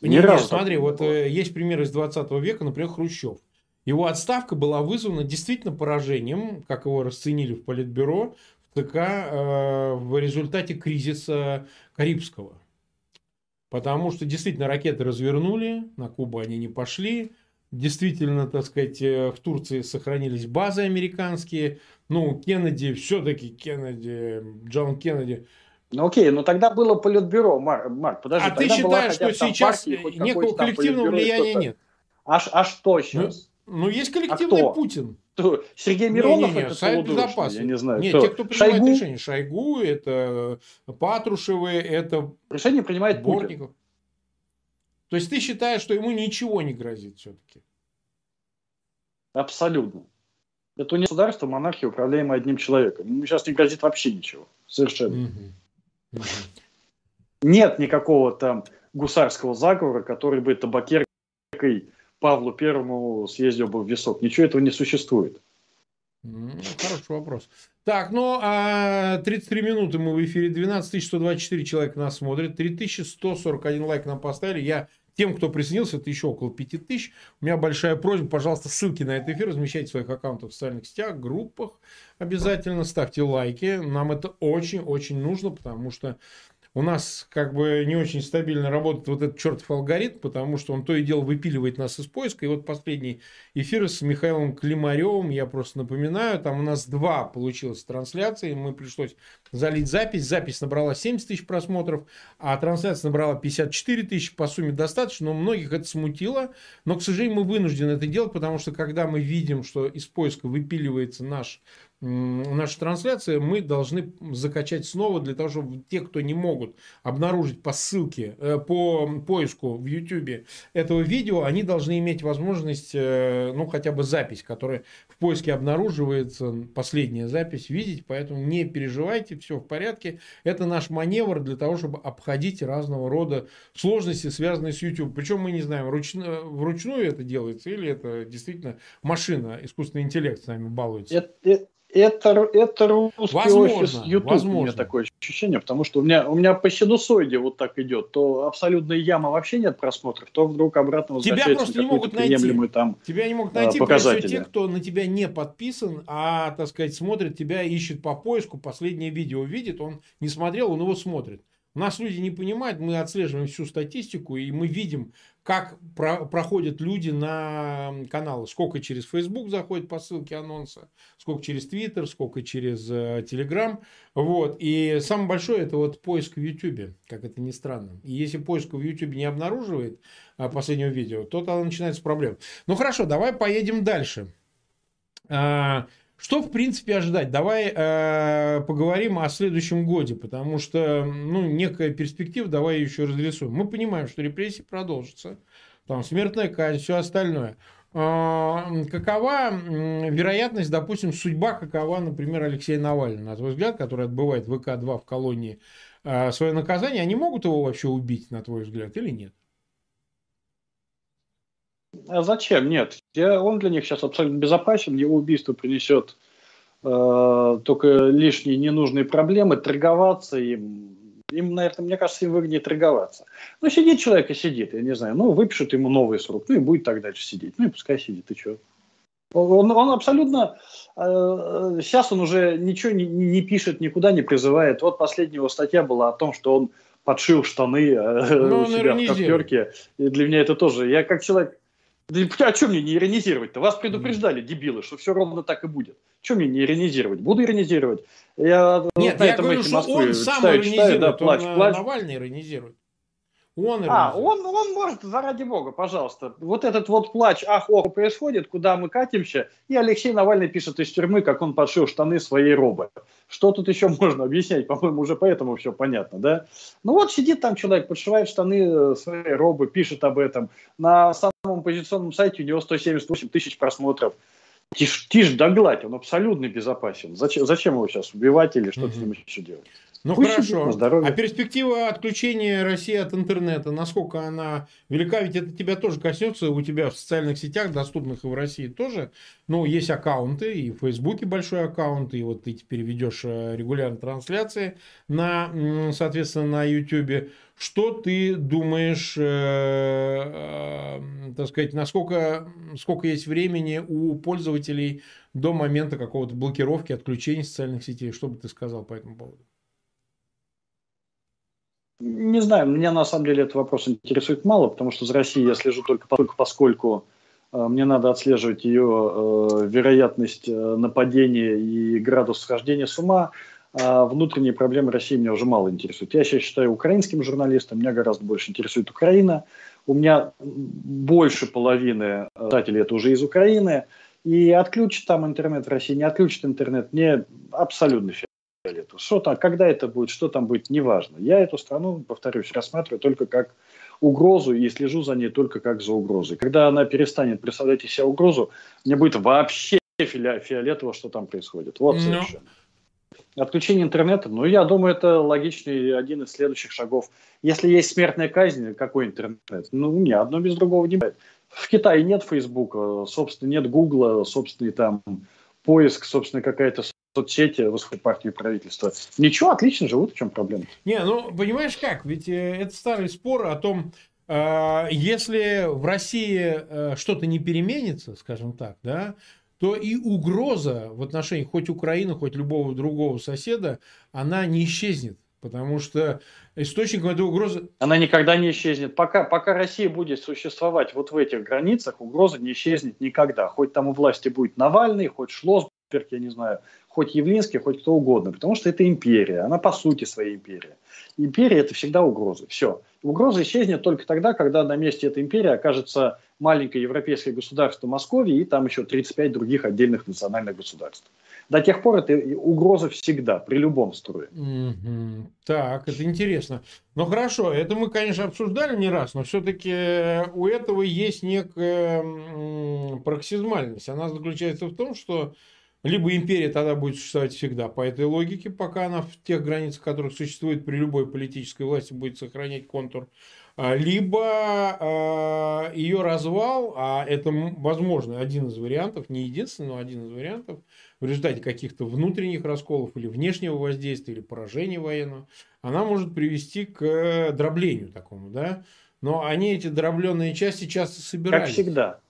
Ни нет, разу смотри, вот э, есть пример из 20 века, например, Хрущев. Его отставка была вызвана действительно поражением, как его расценили в Политбюро, в ЦК э, в результате кризиса Карибского. Потому что действительно ракеты развернули, на Кубу они не пошли. Действительно, так сказать, э, в Турции сохранились базы американские. Ну, Кеннеди, все-таки Кеннеди, Джон Кеннеди. Ну окей, но тогда было политбюро, Марк, Марк подожди. А ты считаешь, что сейчас некого коллективного влияния нет? А, а что сейчас? Ну, ну есть коллективный а Путин. Кто? Сергей Миронов не, не, не, это Совет Безопасности. Я не знаю. Нет, кто? те, кто принимает Шойгу? решение. Шойгу, это Патрушевы, это Решение принимает Бортников. Путин. То есть ты считаешь, что ему ничего не грозит все-таки? Абсолютно. Это не государство, монархия, управляемая одним человеком. Ему сейчас не грозит вообще ничего. Совершенно. Угу. Угу. Нет никакого там гусарского заговора, который бы табакеркой Павлу Первому съездил бы в висок. Ничего этого не существует. Хороший вопрос. Так, ну, а 33 минуты мы в эфире, 12 124 человека нас смотрят, 3141 лайк нам поставили. Я тем, кто присоединился, это еще около 5000. У меня большая просьба, пожалуйста, ссылки на этот эфир размещайте в своих аккаунтах в социальных сетях, группах. Обязательно ставьте лайки. Нам это очень-очень нужно, потому что у нас как бы не очень стабильно работает вот этот чертов алгоритм, потому что он то и дело выпиливает нас из поиска. И вот последний эфир с Михаилом Климаревым, я просто напоминаю, там у нас два получилось трансляции, мы пришлось залить запись. Запись набрала 70 тысяч просмотров, а трансляция набрала 54 тысячи, по сумме достаточно, но многих это смутило. Но, к сожалению, мы вынуждены это делать, потому что когда мы видим, что из поиска выпиливается наш наша трансляция, мы должны закачать снова для того, чтобы те, кто не могут обнаружить по ссылке, э, по поиску в YouTube этого видео, они должны иметь возможность, э, ну, хотя бы запись, которая в поиске обнаруживается, последняя запись, видеть. Поэтому не переживайте, все в порядке. Это наш маневр для того, чтобы обходить разного рода сложности, связанные с YouTube. Причем мы не знаем, ручно, вручную это делается или это действительно машина, искусственный интеллект с нами балуется это, это русский возможно, офис YouTube, возможно. у меня такое ощущение, потому что у меня, у меня по синусоиде вот так идет, то абсолютно яма вообще нет просмотров, то вдруг обратно Тебя просто не могут найти. Там, тебя не могут найти, показатели. те, кто на тебя не подписан, а, так сказать, смотрит тебя, ищет по поиску, последнее видео видит, он не смотрел, он его смотрит. Нас люди не понимают, мы отслеживаем всю статистику, и мы видим, как про, проходят люди на каналы. Сколько через Facebook заходит по ссылке анонса, сколько через Twitter, сколько через э, Telegram. Вот. И самое большое это вот поиск в YouTube, как это ни странно. И если поиск в YouTube не обнаруживает э, последнего видео, то тогда начинается проблема. Ну хорошо, давай поедем дальше. Что, в принципе, ожидать? Давай э, поговорим о следующем годе, потому что, ну, некая перспектива, давай ее еще разрисуем. Мы понимаем, что репрессии продолжатся, там, смертная казнь, все остальное. Э, какова вероятность, допустим, судьба, какова, например, Алексея Навального, на твой взгляд, который отбывает ВК-2 в колонии э, свое наказание, они могут его вообще убить, на твой взгляд, или нет? А зачем? Нет. Я, он для них сейчас абсолютно безопасен, его убийство принесет э, только лишние ненужные проблемы, торговаться им. Им, наверное, мне кажется, им выгоднее торговаться. Ну, сидит человек и сидит, я не знаю, ну, выпишут ему новый срок, ну, и будет так дальше сидеть. Ну, и пускай сидит, и что? Он, он абсолютно... Э, сейчас он уже ничего не, не пишет, никуда не призывает. Вот последняя его статья была о том, что он подшил штаны э, ну, у себя в коптерке. И для меня это тоже... Я как человек да а что мне не иронизировать-то? Вас предупреждали, дебилы, что все ровно так и будет. Что мне не иронизировать? Буду иронизировать. Я Нет, на я этом говорю, что Москвы он сам читаю, иронизирует, читаю, да, плачь, он плачь. Навальный иронизирует. Он а, он, он может, заради бога, пожалуйста. Вот этот вот плач, ах, ох, происходит, куда мы катимся, и Алексей Навальный пишет из тюрьмы, как он подшил штаны своей робы. Что тут еще *laughs* можно объяснять? По-моему, уже поэтому все понятно, да? Ну вот сидит там человек, подшивает штаны своей робы, пишет об этом. На самом оппозиционном сайте у него 178 тысяч просмотров. Тишь, тишь да гладь, он абсолютно безопасен. Зачем, зачем его сейчас убивать или что-то угу. с ним еще делать? Ну Пусть хорошо. А перспектива отключения России от интернета, насколько она велика? Ведь это тебя тоже коснется. У тебя в социальных сетях, доступных и в России тоже, ну, есть аккаунты, и в Фейсбуке большой аккаунт, и вот ты теперь ведешь э, регулярно трансляции на, соответственно, на YouTube. Что ты думаешь, э, э, так сказать, насколько сколько есть времени у пользователей до момента какого-то блокировки, отключения социальных сетей? Что бы ты сказал по этому поводу? Не знаю, меня на самом деле этот вопрос интересует мало, потому что за Россией я слежу только, поскольку э, мне надо отслеживать ее э, вероятность э, нападения и градус схождения с ума. А внутренние проблемы России меня уже мало интересуют. Я сейчас считаю украинским журналистом, меня гораздо больше интересует Украина. У меня больше половины читателей это уже из Украины. И отключит там интернет в России, не отключит интернет, мне абсолютно фиолетово. Что там, когда это будет, что там будет, неважно. Я эту страну, повторюсь, рассматриваю только как угрозу и слежу за ней только как за угрозой. Когда она перестанет представлять из себя угрозу, мне будет вообще фиолетово, что там происходит. Вот Но... Ну. совершенно. Отключение интернета, ну, я думаю, это логичный один из следующих шагов. Если есть смертная казнь, какой интернет? Ну, не, одно без другого не бывает. В Китае нет Фейсбука, собственно, нет Гугла, собственный там поиск, собственно, какая-то соцсети восходит партии правительства. Ничего, отлично живут, в чем проблема? Не, ну, понимаешь как, ведь э, это старый спор о том, э, если в России э, что-то не переменится, скажем так, да, то и угроза в отношении хоть Украины, хоть любого другого соседа, она не исчезнет. Потому что источником этой угрозы... Она никогда не исчезнет. Пока, пока Россия будет существовать вот в этих границах, угроза не исчезнет никогда. Хоть там у власти будет Навальный, хоть Шлосберг, я не знаю, хоть Явлинский, хоть кто угодно, потому что это империя, она по сути своей империя. Империя – это всегда угроза, все. Угроза исчезнет только тогда, когда на месте этой империи окажется маленькое европейское государство Московии и там еще 35 других отдельных национальных государств. До тех пор это угроза всегда, при любом строе. Mm-hmm. Так, это интересно. Ну хорошо, это мы, конечно, обсуждали не раз, но все-таки у этого есть некая проксизмальность. Она заключается в том, что либо империя тогда будет существовать всегда по этой логике, пока она в тех границах, которых существует при любой политической власти, будет сохранять контур. А, либо а, ее развал, а это, возможно, один из вариантов, не единственный, но один из вариантов, в результате каких-то внутренних расколов или внешнего воздействия, или поражения военного, она может привести к дроблению такому, да. Но они, эти дробленные части, часто собирались. Как всегда.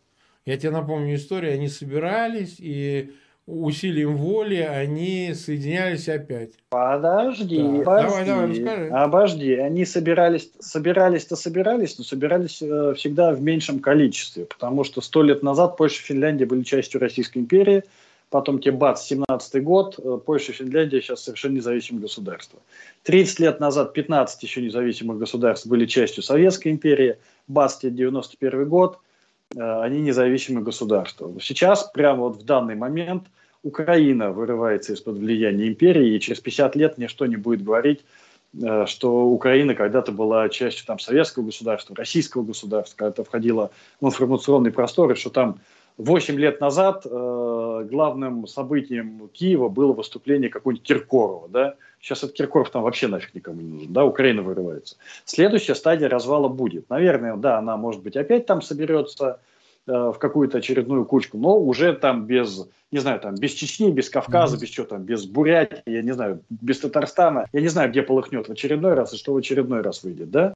Я тебе напомню историю, они собирались, и усилием воли они соединялись опять. Подожди, да. подожди. Давай, давай, расскажи. Обожди, они собирались, собирались-то собирались, но собирались э, всегда в меньшем количестве, потому что сто лет назад Польша и Финляндия были частью Российской империи, потом те бац, 17 год, э, Польша и Финляндия сейчас совершенно независимые государства. 30 лет назад 15 еще независимых государств были частью Советской империи, бац, 91 год – они независимые государства. Сейчас, прямо вот в данный момент, Украина вырывается из-под влияния империи, и через 50 лет ничто не будет говорить, э, что Украина когда-то была частью там, советского государства, российского государства, когда-то входила в информационный простор, и что там 8 лет назад э, главным событием Киева было выступление какого-нибудь Киркорова, да? Сейчас этот Киркоров там вообще нафиг никому не нужен, да? Украина вырывается. Следующая стадия развала будет. Наверное, да, она, может быть, опять там соберется э, в какую-то очередную кучку, но уже там без, не знаю, там без Чечни, без Кавказа, mm-hmm. без чего там, без Бурятии, я не знаю, без Татарстана. Я не знаю, где полыхнет в очередной раз и что в очередной раз выйдет, да?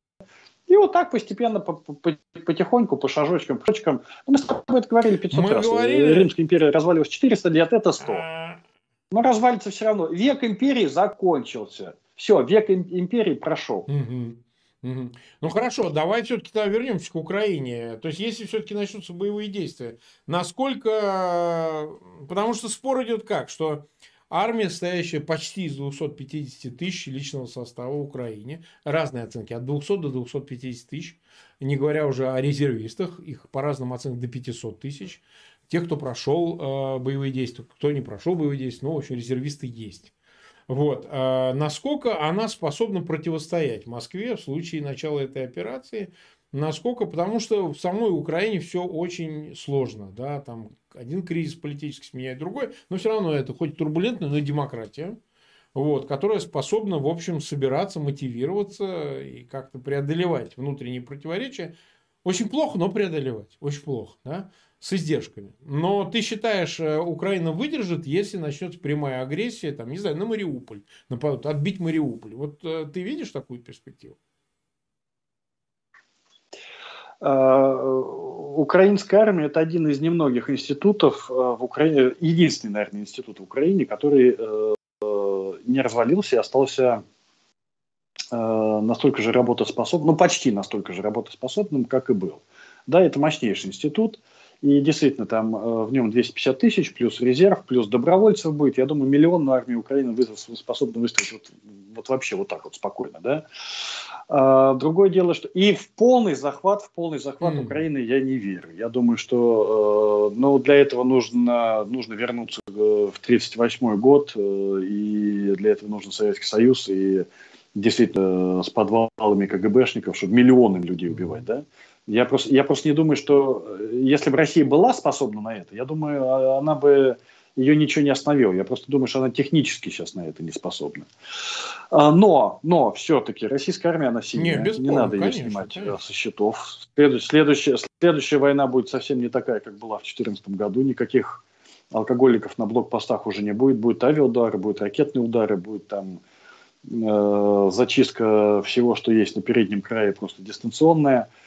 И вот так постепенно, потихоньку, по шажочкам, по шажочкам. Ну, мы с тобой это говорили 500 Мы раз. Говорили... Римская империя развалилась 400 лет, это 100. А. Но развалится все равно. Век империи закончился. Все, век империи прошел. Угу. Угу. Ну хорошо, давай все-таки тогда вернемся к Украине. То есть, если все-таки начнутся боевые действия, насколько... Потому что спор идет как, что Армия, состоящая почти из 250 тысяч личного состава в Украине. Разные оценки, от 200 до 250 тысяч. Не говоря уже о резервистах, их по разным оценкам до 500 тысяч. Тех, кто прошел э, боевые действия, кто не прошел боевые действия, ну, в общем, резервисты есть. Вот. А насколько она способна противостоять Москве в случае начала этой операции? Насколько? Потому что в самой Украине все очень сложно. Да? Там один кризис политический сменяет другой, но все равно это хоть турбулентная, но демократия, вот, которая способна, в общем, собираться, мотивироваться и как-то преодолевать внутренние противоречия. Очень плохо, но преодолевать. Очень плохо, да? с издержками. Но ты считаешь, э, Украина выдержит, если начнется прямая агрессия, там, не знаю, на Мариуполь, нападут, отбить Мариуполь. Вот э, ты видишь такую перспективу? А, украинская армия – это один из немногих институтов э, в Украине, единственный, наверное, институт в Украине, который э, не развалился и остался э, настолько же работоспособным, ну почти настолько же работоспособным, как и был. Да, это мощнейший институт, и действительно там в нем 250 тысяч, плюс резерв, плюс добровольцев будет. Я думаю, миллион на армию Украины способна выставить вот, вот вообще вот так вот спокойно. Да? А, другое дело, что и в полный захват, в полный захват mm. Украины я не верю. Я думаю, что э, ну, для этого нужно, нужно вернуться в 1938 год, э, и для этого нужен Советский Союз, и действительно с подвалами КГБшников, чтобы миллионы людей убивать, да? Я просто, я просто не думаю, что э, если бы Россия была способна на это, я думаю, а, она бы ее ничего не остановило. Я просто думаю, что она технически сейчас на это не способна. А, но, но все-таки российская армия, она сильная. Не, не надо конечно, ее снимать э, конечно. со счетов. Следующая, следующая война будет совсем не такая, как была в 2014 году. Никаких алкоголиков на блокпостах уже не будет. Будут авиаудары, будут ракетные удары, будет там э, зачистка всего, что есть на переднем крае, просто дистанционная. Э,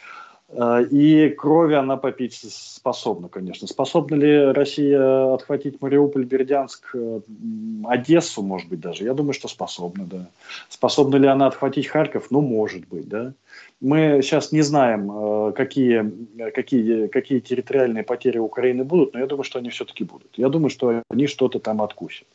и крови она попить способна, конечно. Способна ли Россия отхватить Мариуполь, Бердянск, э, Одессу, может быть, даже? Я думаю, что способна, да. Способна ли она отхватить Харьков? Ну, может быть, да. Мы сейчас не знаем, э, какие, какие, какие территориальные потери Украины будут, но я думаю, что они все-таки будут. Я думаю, что они что-то там откусят.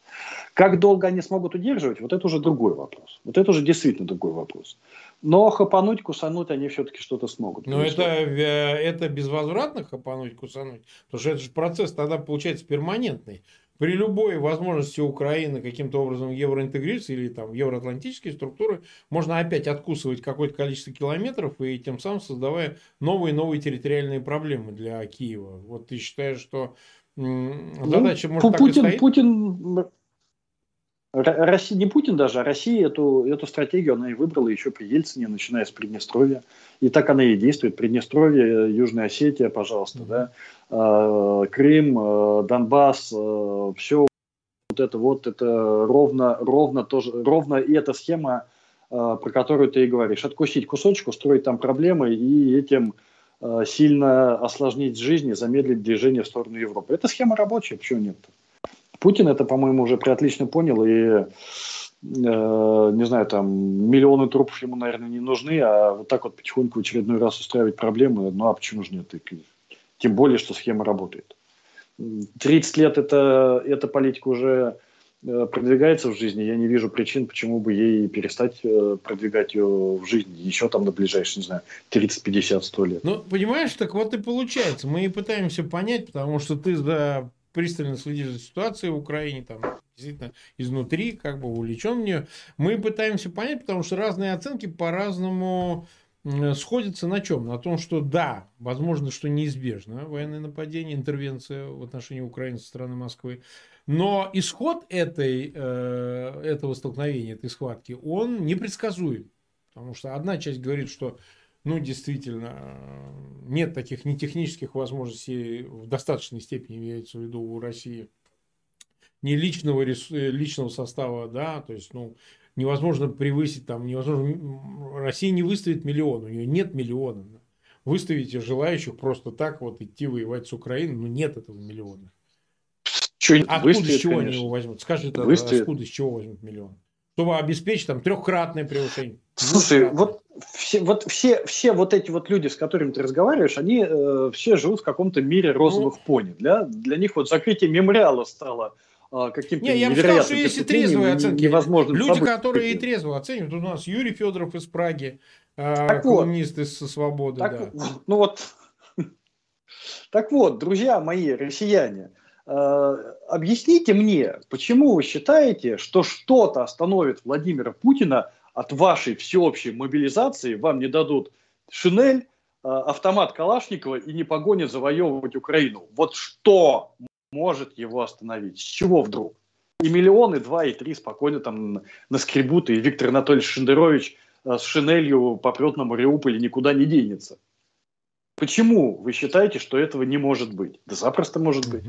Как долго они смогут удерживать, вот это уже другой вопрос. Вот это уже действительно другой вопрос. Но хапануть, кусануть они все-таки что-то смогут. Но это, э, это безвозвратно хапануть, кусануть? Потому что это же процесс тогда получается перманентный. При любой возможности Украины каким-то образом евроинтегрироваться или там евроатлантические структуры, можно опять откусывать какое-то количество километров и тем самым создавая новые и новые территориальные проблемы для Киева. Вот ты считаешь, что ну, задача ну, может Путин, так и стоит? Путин Россия, не Путин даже, а Россия эту, эту стратегию она и выбрала еще при Ельцине, начиная с Приднестровья. И так она и действует. Приднестровье, Южная Осетия, пожалуйста, mm-hmm. да, а, Крым, а, Донбасс, все вот это вот, это ровно, ровно, тоже, ровно и эта схема, про которую ты и говоришь. Откусить кусочек, устроить там проблемы и этим сильно осложнить жизнь и замедлить движение в сторону Европы. Это схема рабочая, почему нет? Путин это, по-моему, уже отлично понял, и э, не знаю, там миллионы трупов ему, наверное, не нужны, а вот так вот потихоньку в очередной раз устраивать проблемы, ну а почему же нет? Тем более, что схема работает. 30 лет это, эта политика уже э, продвигается в жизни, я не вижу причин, почему бы ей перестать э, продвигать ее в жизни еще там на ближайшие, не знаю, 30, 50, 100 лет. Ну, понимаешь, так вот и получается. Мы пытаемся понять, потому что ты за пристально следишь за ситуацией в Украине, там, действительно, изнутри, как бы увлечен в нее. Мы пытаемся понять, потому что разные оценки по-разному сходится на чем? На том, что да, возможно, что неизбежно военное нападение, интервенция в отношении Украины со стороны Москвы. Но исход этой, э, этого столкновения, этой схватки, он непредсказуем. Потому что одна часть говорит, что ну, действительно, нет таких ни технических возможностей в достаточной степени, имеется в виду у России, ни личного, личного состава, да, то есть, ну, невозможно превысить там, невозможно, Россия не выставит миллион, у нее нет миллиона. Выставите желающих просто так вот идти воевать с Украиной, ну нет этого миллиона. Что, откуда, выставит, с чего конечно. они его возьмут? Скажите, выставит. откуда, с чего возьмут миллион? Чтобы обеспечить там трехкратное превышение. Слушай, вот все, вот все, все вот эти вот люди, с которыми ты разговариваешь, они э, все живут в каком-то мире розовых ну, пони. Для, для них вот закрытие мемориала стало а, каким-то Не, я бы сказал, что есть и трезвые оценки. Невозможно Люди, событием. которые и трезво оценивают. У нас Юрий Федоров из Праги, а, так колумнист вот, из «Свободы». Так, да. Ну вот, *laughs* так вот, друзья мои, россияне, объясните мне, почему вы считаете, что что-то остановит Владимира Путина от вашей всеобщей мобилизации, вам не дадут шинель, автомат Калашникова и не погонят завоевывать Украину. Вот что может его остановить. С чего вдруг? И миллионы, два и три спокойно там наскребут, и Виктор Анатольевич Шендерович э, с шинелью попрет на Мариуполь и никуда не денется. Почему вы считаете, что этого не может быть? Да запросто может быть.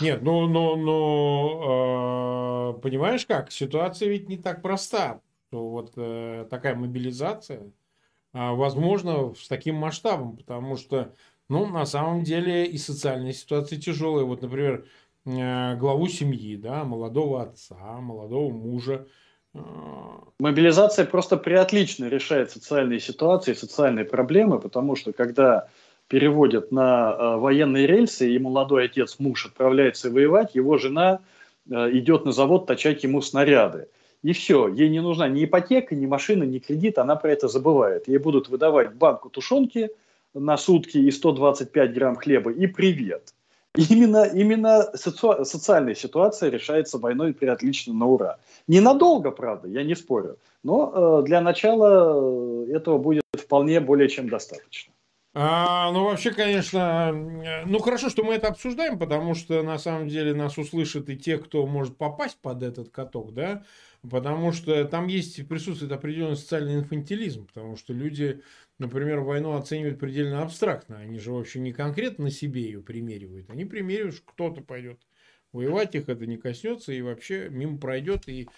Нет, ну, ну, ну, э, понимаешь как? Ситуация ведь не так проста. Вот э, такая мобилизация, э, возможно, с таким масштабом, потому что ну, на самом деле и социальная ситуация тяжелая. Вот, например, э, главу семьи, да, молодого отца, молодого мужа. Э, Мобилизация просто приотлично решает социальные ситуации, социальные проблемы, потому что когда переводят на э, военные рельсы, и молодой отец, муж отправляется воевать, его жена идет на завод точать ему снаряды. И все, ей не нужна ни ипотека, ни машина, ни кредит, она про это забывает. Ей будут выдавать банку тушенки – на сутки и 125 грамм хлеба, и привет. Именно, именно соци... социальная ситуация решается войной при отлично на ура. Ненадолго, правда, я не спорю, но э, для начала э, этого будет вполне более чем достаточно. А, ну, вообще, конечно, э, ну, хорошо, что мы это обсуждаем, потому что, на самом деле, нас услышат и те, кто может попасть под этот каток, да, потому что там есть, присутствует определенный социальный инфантилизм, потому что люди например, войну оценивают предельно абстрактно. Они же вообще не конкретно на себе ее примеривают. Они примеривают, что кто-то пойдет воевать, их это не коснется и вообще мимо пройдет. И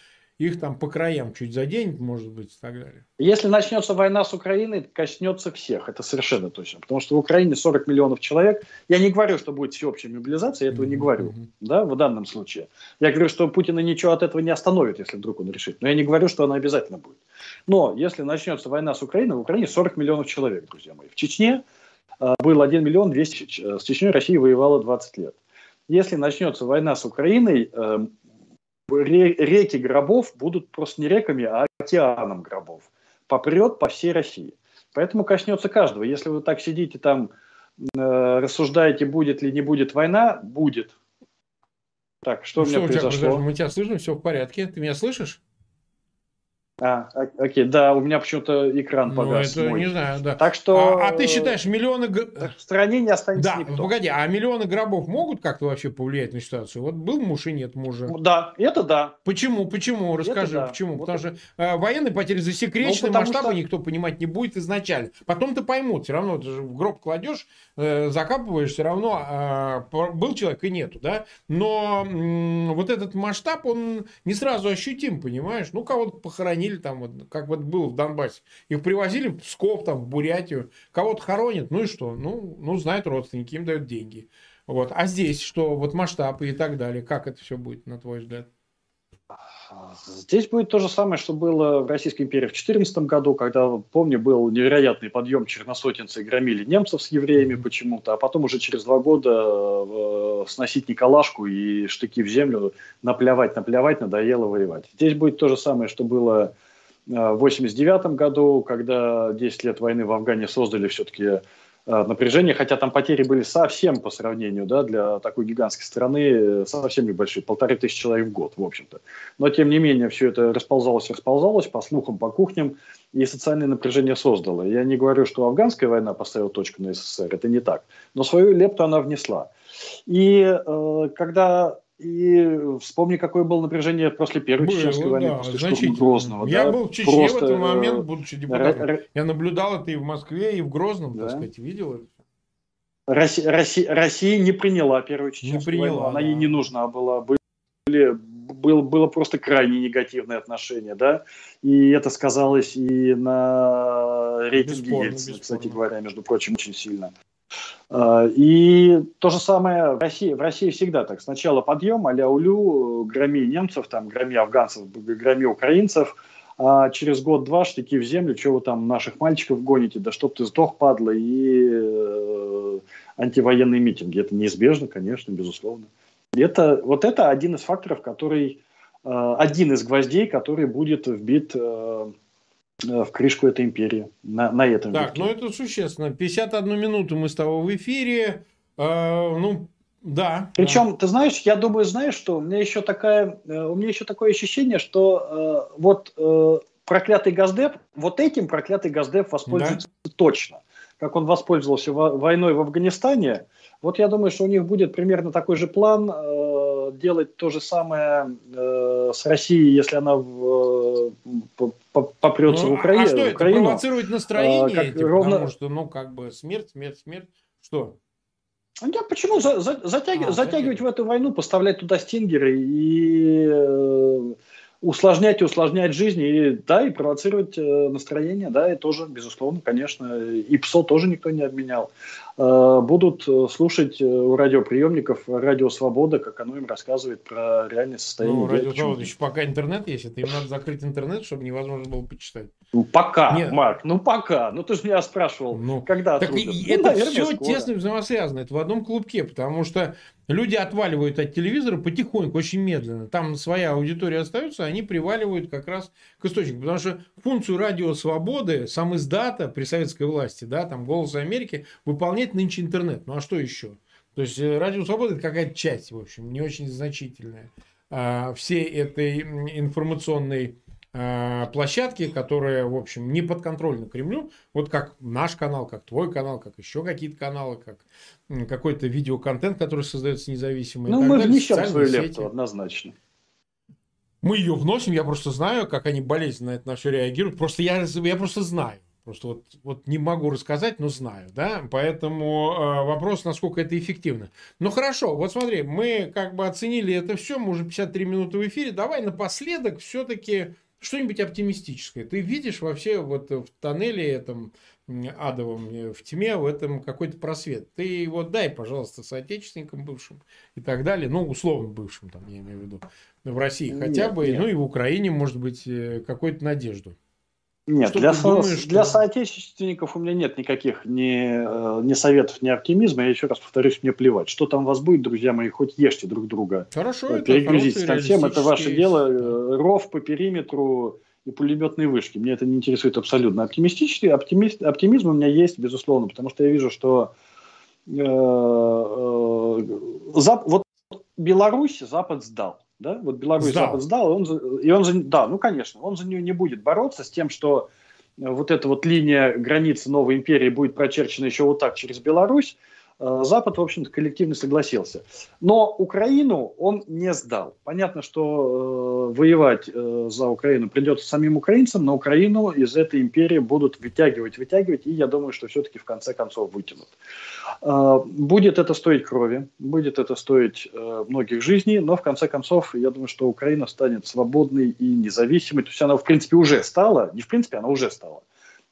их там по краям чуть заденет, может быть, и так далее. Если начнется война с Украиной, коснется всех, это совершенно точно. Потому что в Украине 40 миллионов человек. Я не говорю, что будет всеобщая мобилизация, я этого не говорю, да, в данном случае. Я говорю, что Путина ничего от этого не остановит, если вдруг он решит. Но я не говорю, что она обязательно будет. Но если начнется война с Украиной, в Украине 40 миллионов человек, друзья мои. В Чечне э, был 1 миллион 200, с Чечней Россия воевала 20 лет. Если начнется война с Украиной, э, реки гробов будут просто не реками, а океаном гробов. Попрет по всей России. Поэтому коснется каждого. Если вы так сидите там, э, рассуждаете, будет ли не будет война, будет. Так, что ну, у меня что произошло? Тебя, мы тебя слышим, все в порядке. Ты меня слышишь? А, окей, да, у меня почему-то экран ну, погас. Ну, это мой. не знаю, да. Так что... А, а ты считаешь, миллионы... В стране не останется да, никто. погоди, а миллионы гробов могут как-то вообще повлиять на ситуацию? Вот был муж и нет мужа. Да, это да. Почему? Почему? Расскажи, да. почему? Вот Потому это... что э, военные потери засекречены, ну, масштабы что... никто понимать не будет изначально. Потом-то поймут, все равно ты же в гроб кладешь, э, закапываешь, все равно э, был человек и нету, да? Но э, вот этот масштаб, он не сразу ощутим, понимаешь? Ну, кого-то похоронили там, вот, как вот было в Донбассе. Их привозили в Псков, там, в Бурятию. Кого-то хоронят, ну и что? Ну, ну знают родственники, им дают деньги. Вот. А здесь что? Вот масштабы и так далее. Как это все будет, на твой взгляд? Здесь будет то же самое, что было в Российской империи в 2014 году, когда, помню, был невероятный подъем черносотенцы и громили немцев с евреями почему-то, а потом уже через два года э, сносить Николашку и штыки в землю, наплевать, наплевать, надоело воевать. Здесь будет то же самое, что было в 1989 году, когда 10 лет войны в Афгане создали все-таки э, напряжение, хотя там потери были совсем по сравнению, да, для такой гигантской страны э, совсем небольшие, полторы тысячи человек в год, в общем-то. Но, тем не менее, все это расползалось, расползалось по слухам, по кухням, и социальное напряжение создало. Я не говорю, что афганская война поставила точку на СССР, это не так, но свою лепту она внесла. И э, когда и вспомни, какое было напряжение после Первой Было, Чеченской войны, да, после штурма Грозного. Я да, был в Чечне просто... в этот момент, будучи депутатом. Р... Я наблюдал это и в Москве, и в Грозном, да. так сказать, видел это. Россия, Россия, Россия не приняла Первую Чеченскую не приняла, войну, она да. ей не нужна была. Были, был, было просто крайне негативное отношение, да, и это сказалось и на рейтинге бесспорно, Ельцина, бесспорно. кстати говоря, между прочим, очень сильно. А, и то же самое в России. В России всегда так. Сначала подъем, а улю, громи немцев, там, громи афганцев, громи украинцев, а через год-два штыки в землю, что вы там наших мальчиков гоните, да чтоб ты сдох, падла, и э, антивоенные митинги. Это неизбежно, конечно, безусловно. Это, вот это один из факторов, который, э, один из гвоздей, который будет вбит э, в крышку этой империи на, на этом Так, веке. ну это существенно. 51 минуту мы с тобой в эфире. Э, ну, да. Причем, да. ты знаешь, я думаю, знаешь, что у меня еще такая, э, у меня еще такое ощущение, что э, вот э, проклятый Газдеп, вот этим проклятый Газдеп воспользуется да? точно. Как он воспользовался войной в Афганистане, вот я думаю, что у них будет примерно такой же план э, делать то же самое э, с Россией, если она в, э, попрется ну, в, Укра... а что в Украину. Это провоцировать настроение, а, как, этим, ровно... потому что, ну, как бы смерть, смерть, смерть. Что? Я почему за, за, затяг... а, затягивать в эту войну, поставлять туда стингеры и э, усложнять и усложнять жизнь, и, да, и провоцировать э, настроение, да, и тоже, безусловно, конечно, и ПСО тоже никто не обменял. Э, будут э, слушать у радиоприемников Радио Свобода, как оно им рассказывает про реальное состояние. Ну, Радио Свобода еще пока интернет есть, это им надо закрыть интернет, чтобы невозможно было почитать. Ну, пока, Нет. Марк, ну пока. Ну, ты же меня спрашивал, ну, когда так и, ну, это наверное, все скоро. тесно взаимосвязано, это в одном клубке, потому что люди отваливают от телевизора потихоньку, очень медленно. Там своя аудитория остается, они приваливают как раз к источнику. Потому что функцию радио свободы, сам издата при советской власти, да, там «Голос Америки» выполняет нынче интернет. Ну а что еще? То есть э, радио свободы это какая-то часть, в общем, не очень значительная а, всей этой информационной а, площадки, которые, в общем, не подконтрольны Кремлю, вот как наш канал, как твой канал, как еще какие-то каналы, как какой-то видеоконтент, который создается независимый. Ну, мы далее, внесем свою лепту, однозначно. Мы ее вносим, я просто знаю, как они болезненно на это на все реагируют. Просто я, я просто знаю. Просто вот, вот не могу рассказать, но знаю, да, поэтому э, вопрос, насколько это эффективно. Ну хорошо, вот смотри, мы как бы оценили это все, мы уже 53 минуты в эфире, давай напоследок все-таки что-нибудь оптимистическое. Ты видишь вообще вот в тоннеле этом адовом, э, в тьме, в этом какой-то просвет. Ты его дай, пожалуйста, соотечественникам бывшим и так далее. Ну, условно бывшим, там, я имею в виду, в России хотя нет, бы, нет. ну и в Украине, может быть, э, какую-то надежду. Нет, для, со, думаешь, для что... соотечественников у меня нет никаких ни, э, ни советов, ни оптимизма. Я еще раз повторюсь, мне плевать. Что там у вас будет, друзья мои, хоть ешьте друг друга. Хорошо, это Перегрузитесь там всем, это ваше дело. Да. Ров по периметру и пулеметные вышки. Мне это не интересует абсолютно. Оптимистический оптимист, оптимизм у меня есть, безусловно, потому что я вижу, что э, э, Зап, вот Беларусь Запад сдал. Да? Вот Беларусь сдал. Запад сдал, и он, и он да, ну конечно, он за нее не будет бороться с тем, что вот эта вот линия границы новой империи будет прочерчена еще вот так через Беларусь. Э, Запад, в общем-то, коллективно согласился. Но Украину он не сдал. Понятно, что э, воевать э, за Украину придется самим украинцам, но Украину из этой империи будут вытягивать, вытягивать, и я думаю, что все-таки в конце концов вытянут. Э, будет это стоить крови, будет это стоить э, многих жизней, но в конце концов, я думаю, что Украина станет свободной и независимой. То есть она, в принципе, уже стала, не в принципе, она уже стала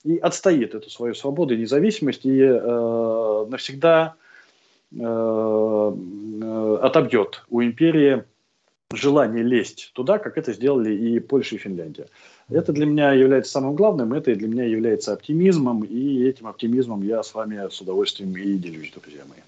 и отстоит эту свою свободу и независимость и э, навсегда э, э, отобьет у империи желание лезть туда, как это сделали и Польша, и Финляндия. Это для меня является самым главным, это для меня является оптимизмом, и этим оптимизмом я с вами с удовольствием и делюсь, друзья мои.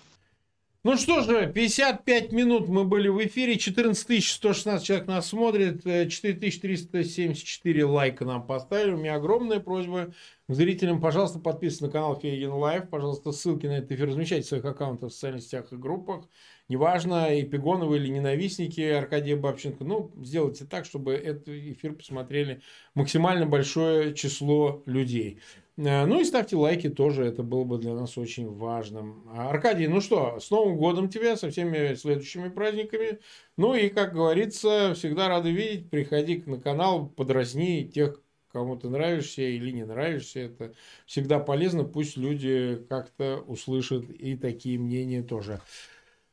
Ну что же, 55 минут мы были в эфире, 14 116 человек нас смотрит, 4374 лайка нам поставили. У меня огромная просьба к зрителям, пожалуйста, подписывайтесь на канал Фейгин Live, пожалуйста, ссылки на этот эфир размещайте в своих аккаунтах в социальных сетях и группах. Неважно, эпигоны вы или ненавистники Аркадия Бабченко, ну, сделайте так, чтобы этот эфир посмотрели максимально большое число людей. Э, ну и ставьте лайки тоже, это было бы для нас очень важным. Аркадий, ну что, с Новым годом тебя, со всеми следующими праздниками. Ну и, как говорится, всегда рады видеть. Приходи на канал, подразни тех, кому ты нравишься или не нравишься. Это всегда полезно. Пусть люди как-то услышат и такие мнения тоже.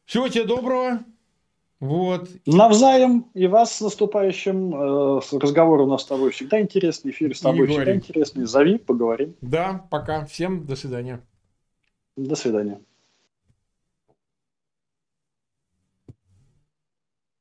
Всего тебе доброго. Вот. Навзаем и вас с наступающим. Э, разговор у нас с тобой всегда интересный, эфир с тобой всегда интересный. Зови, поговорим. Да, пока. Всем до свидания. До свидания.